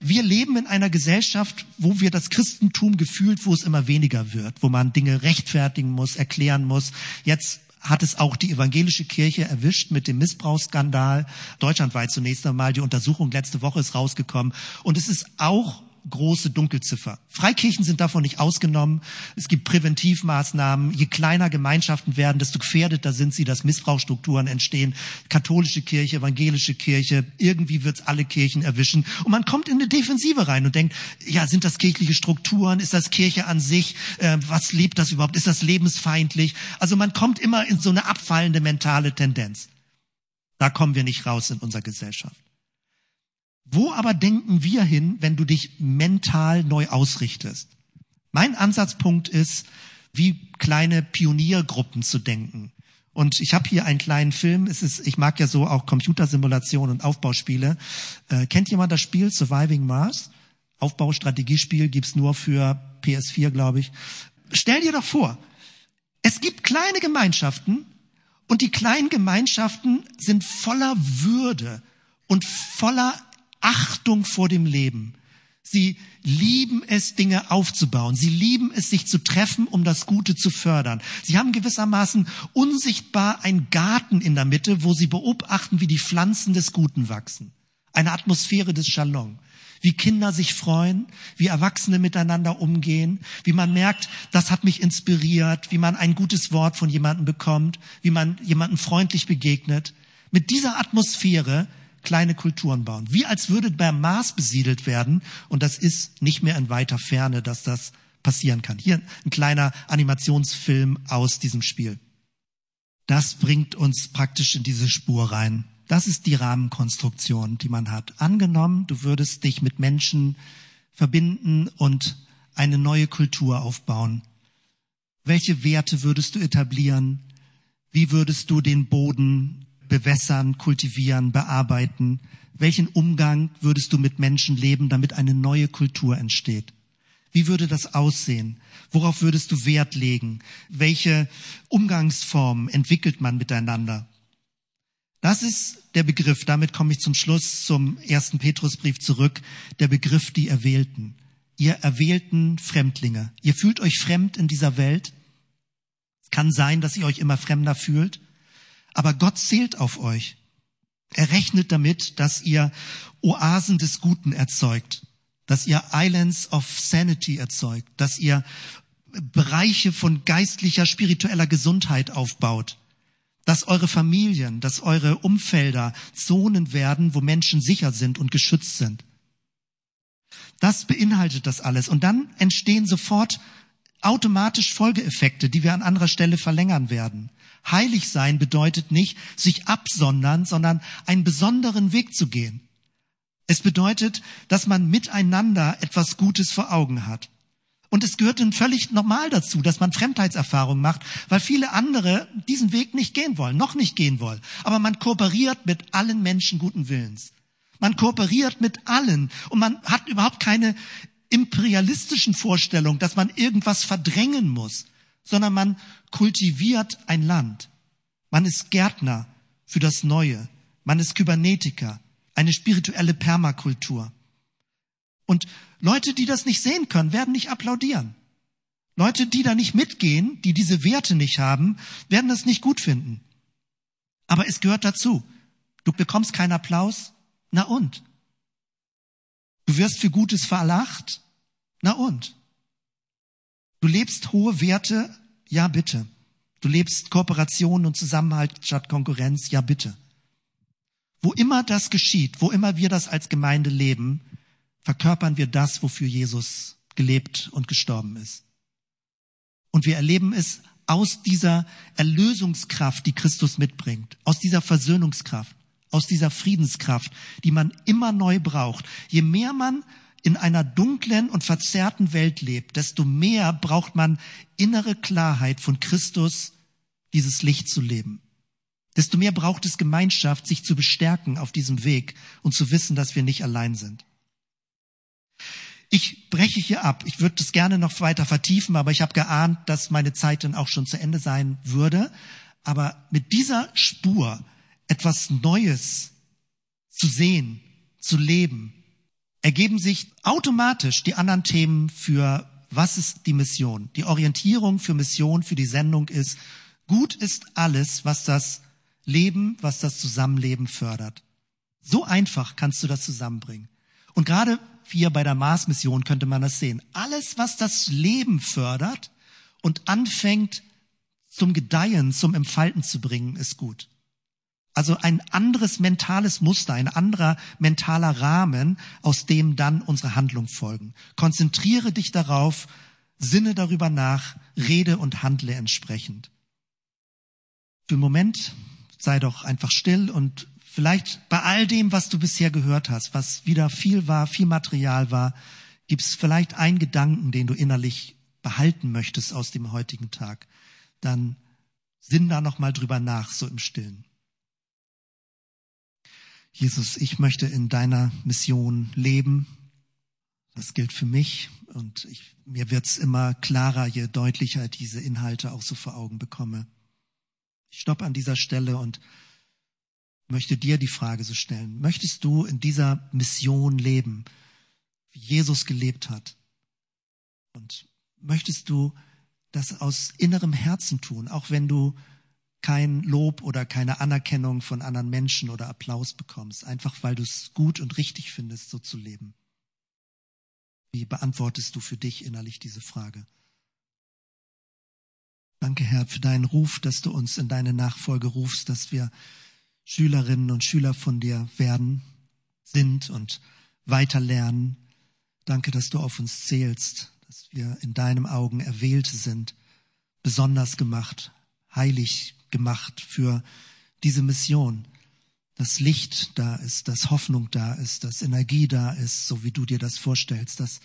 wir leben in einer Gesellschaft, wo wir das Christentum gefühlt, wo es immer weniger wird, wo man Dinge rechtfertigen muss, erklären muss. Jetzt hat es auch die evangelische Kirche erwischt mit dem Missbrauchsskandal. Deutschlandweit zunächst einmal. Die Untersuchung letzte Woche ist rausgekommen. Und es ist auch große Dunkelziffer. Freikirchen sind davon nicht ausgenommen. Es gibt Präventivmaßnahmen. Je kleiner Gemeinschaften werden, desto gefährdeter sind sie, dass Missbrauchsstrukturen entstehen. Katholische Kirche, evangelische Kirche, irgendwie wird's alle Kirchen erwischen. Und man kommt in eine Defensive rein und denkt, ja, sind das kirchliche Strukturen? Ist das Kirche an sich? Äh, was lebt das überhaupt? Ist das lebensfeindlich? Also man kommt immer in so eine abfallende mentale Tendenz. Da kommen wir nicht raus in unserer Gesellschaft. Wo aber denken wir hin, wenn du dich mental neu ausrichtest? Mein Ansatzpunkt ist, wie kleine Pioniergruppen zu denken. Und ich habe hier einen kleinen Film. Es ist, ich mag ja so auch Computersimulationen und Aufbauspiele. Äh, kennt jemand das Spiel Surviving Mars? Aufbaustrategiespiel gibt's nur für PS4, glaube ich. Stell dir doch vor, es gibt kleine Gemeinschaften und die kleinen Gemeinschaften sind voller Würde und voller Achtung vor dem Leben. Sie lieben es, Dinge aufzubauen. Sie lieben es, sich zu treffen, um das Gute zu fördern. Sie haben gewissermaßen unsichtbar einen Garten in der Mitte, wo sie beobachten, wie die Pflanzen des Guten wachsen. Eine Atmosphäre des Shalom. Wie Kinder sich freuen, wie Erwachsene miteinander umgehen, wie man merkt, das hat mich inspiriert, wie man ein gutes Wort von jemandem bekommt, wie man jemandem freundlich begegnet. Mit dieser Atmosphäre kleine Kulturen bauen. Wie als würde beim Mars besiedelt werden. Und das ist nicht mehr in weiter Ferne, dass das passieren kann. Hier ein kleiner Animationsfilm aus diesem Spiel. Das bringt uns praktisch in diese Spur rein. Das ist die Rahmenkonstruktion, die man hat. Angenommen, du würdest dich mit Menschen verbinden und eine neue Kultur aufbauen. Welche Werte würdest du etablieren? Wie würdest du den Boden bewässern, kultivieren, bearbeiten? Welchen Umgang würdest du mit Menschen leben, damit eine neue Kultur entsteht? Wie würde das aussehen? Worauf würdest du Wert legen? Welche Umgangsformen entwickelt man miteinander? Das ist der Begriff, damit komme ich zum Schluss zum ersten Petrusbrief zurück, der Begriff die Erwählten. Ihr erwählten Fremdlinge. Ihr fühlt euch fremd in dieser Welt. Es kann sein, dass ihr euch immer fremder fühlt, aber Gott zählt auf euch. Er rechnet damit, dass ihr Oasen des Guten erzeugt, dass ihr Islands of Sanity erzeugt, dass ihr Bereiche von geistlicher, spiritueller Gesundheit aufbaut, dass eure Familien, dass eure Umfelder Zonen werden, wo Menschen sicher sind und geschützt sind. Das beinhaltet das alles. Und dann entstehen sofort automatisch Folgeeffekte, die wir an anderer Stelle verlängern werden. Heilig sein bedeutet nicht sich absondern, sondern einen besonderen Weg zu gehen. Es bedeutet, dass man miteinander etwas Gutes vor Augen hat. Und es gehört dann völlig normal dazu, dass man Fremdheitserfahrungen macht, weil viele andere diesen Weg nicht gehen wollen, noch nicht gehen wollen. Aber man kooperiert mit allen Menschen guten Willens. Man kooperiert mit allen und man hat überhaupt keine imperialistischen Vorstellungen, dass man irgendwas verdrängen muss, sondern man kultiviert ein Land. Man ist Gärtner für das Neue. Man ist Kybernetiker, eine spirituelle Permakultur. Und Leute, die das nicht sehen können, werden nicht applaudieren. Leute, die da nicht mitgehen, die diese Werte nicht haben, werden das nicht gut finden. Aber es gehört dazu. Du bekommst keinen Applaus. Na und? Du wirst für Gutes verlacht. Na und? Du lebst hohe Werte. Ja, bitte. Du lebst Kooperation und Zusammenhalt statt Konkurrenz. Ja, bitte. Wo immer das geschieht, wo immer wir das als Gemeinde leben, verkörpern wir das, wofür Jesus gelebt und gestorben ist. Und wir erleben es aus dieser Erlösungskraft, die Christus mitbringt, aus dieser Versöhnungskraft, aus dieser Friedenskraft, die man immer neu braucht. Je mehr man in einer dunklen und verzerrten Welt lebt, desto mehr braucht man innere Klarheit von Christus, dieses Licht zu leben. Desto mehr braucht es Gemeinschaft, sich zu bestärken auf diesem Weg und zu wissen, dass wir nicht allein sind. Ich breche hier ab. Ich würde das gerne noch weiter vertiefen, aber ich habe geahnt, dass meine Zeit dann auch schon zu Ende sein würde. Aber mit dieser Spur etwas Neues zu sehen, zu leben, ergeben sich automatisch die anderen Themen für was ist die Mission. Die Orientierung für Mission, für die Sendung ist, gut ist alles, was das Leben, was das Zusammenleben fördert. So einfach kannst du das zusammenbringen. Und gerade hier bei der Mars-Mission könnte man das sehen. Alles, was das Leben fördert und anfängt zum Gedeihen, zum Entfalten zu bringen, ist gut. Also ein anderes mentales Muster, ein anderer mentaler Rahmen, aus dem dann unsere Handlung folgen. Konzentriere dich darauf, sinne darüber nach, rede und handle entsprechend. Für einen Moment sei doch einfach still und Vielleicht bei all dem, was du bisher gehört hast, was wieder viel war, viel Material war, gibt es vielleicht einen Gedanken, den du innerlich behalten möchtest aus dem heutigen Tag. Dann sinn da noch mal drüber nach, so im Stillen. Jesus, ich möchte in deiner Mission leben. Das gilt für mich und ich, mir wird's immer klarer, je deutlicher ich diese Inhalte auch so vor Augen bekomme. Ich stopp an dieser Stelle und möchte dir die Frage so stellen. Möchtest du in dieser Mission leben, wie Jesus gelebt hat? Und möchtest du das aus innerem Herzen tun, auch wenn du kein Lob oder keine Anerkennung von anderen Menschen oder Applaus bekommst, einfach weil du es gut und richtig findest, so zu leben? Wie beantwortest du für dich innerlich diese Frage? Danke, Herr, für deinen Ruf, dass du uns in deine Nachfolge rufst, dass wir Schülerinnen und Schüler von dir werden, sind und weiter lernen. Danke, dass du auf uns zählst, dass wir in deinem Augen Erwählte sind, besonders gemacht, heilig gemacht für diese Mission, dass Licht da ist, dass Hoffnung da ist, dass Energie da ist, so wie du dir das vorstellst, dass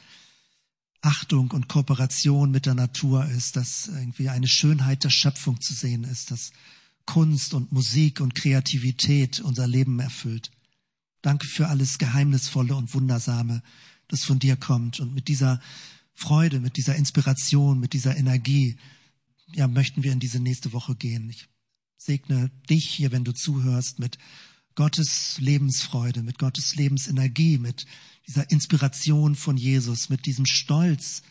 Achtung und Kooperation mit der Natur ist, dass irgendwie eine Schönheit der Schöpfung zu sehen ist, dass Kunst und Musik und Kreativität unser Leben erfüllt. Danke für alles Geheimnisvolle und Wundersame, das von dir kommt. Und mit dieser Freude, mit dieser Inspiration, mit dieser Energie, ja, möchten wir in diese nächste Woche gehen. Ich segne dich hier, wenn du zuhörst, mit Gottes Lebensfreude, mit Gottes Lebensenergie, mit dieser Inspiration von Jesus, mit diesem Stolz,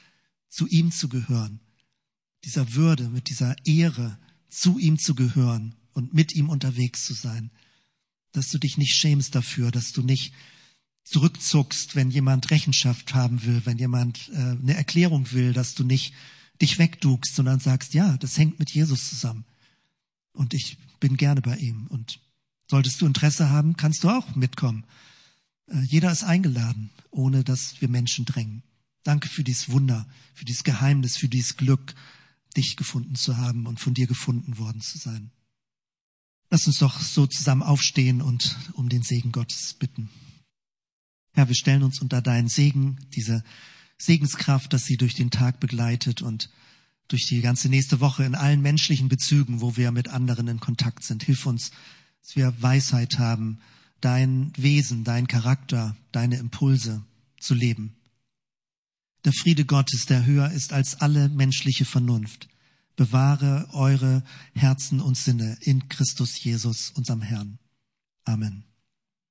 zu ihm zu gehören, dieser Würde, mit dieser Ehre, zu ihm zu gehören und mit ihm unterwegs zu sein. Dass du dich nicht schämst dafür, dass du nicht zurückzuckst, wenn jemand Rechenschaft haben will, wenn jemand äh, eine Erklärung will, dass du nicht dich wegdugst, sondern sagst, ja, das hängt mit Jesus zusammen. Und ich bin gerne bei ihm. Und solltest du Interesse haben, kannst du auch mitkommen. Äh, jeder ist eingeladen, ohne dass wir Menschen drängen. Danke für dieses Wunder, für dieses Geheimnis, für dieses Glück, dich gefunden zu haben und von dir gefunden worden zu sein. Lass uns doch so zusammen aufstehen und um den Segen Gottes bitten. Herr, wir stellen uns unter deinen Segen, diese Segenskraft, dass sie durch den Tag begleitet und durch die ganze nächste Woche in allen menschlichen Bezügen, wo wir mit anderen in Kontakt sind. Hilf uns, dass wir Weisheit haben, dein Wesen, dein Charakter, deine Impulse zu leben. Der Friede Gottes, der höher ist als alle menschliche Vernunft, bewahre eure Herzen und Sinne in Christus Jesus, unserem Herrn. Amen.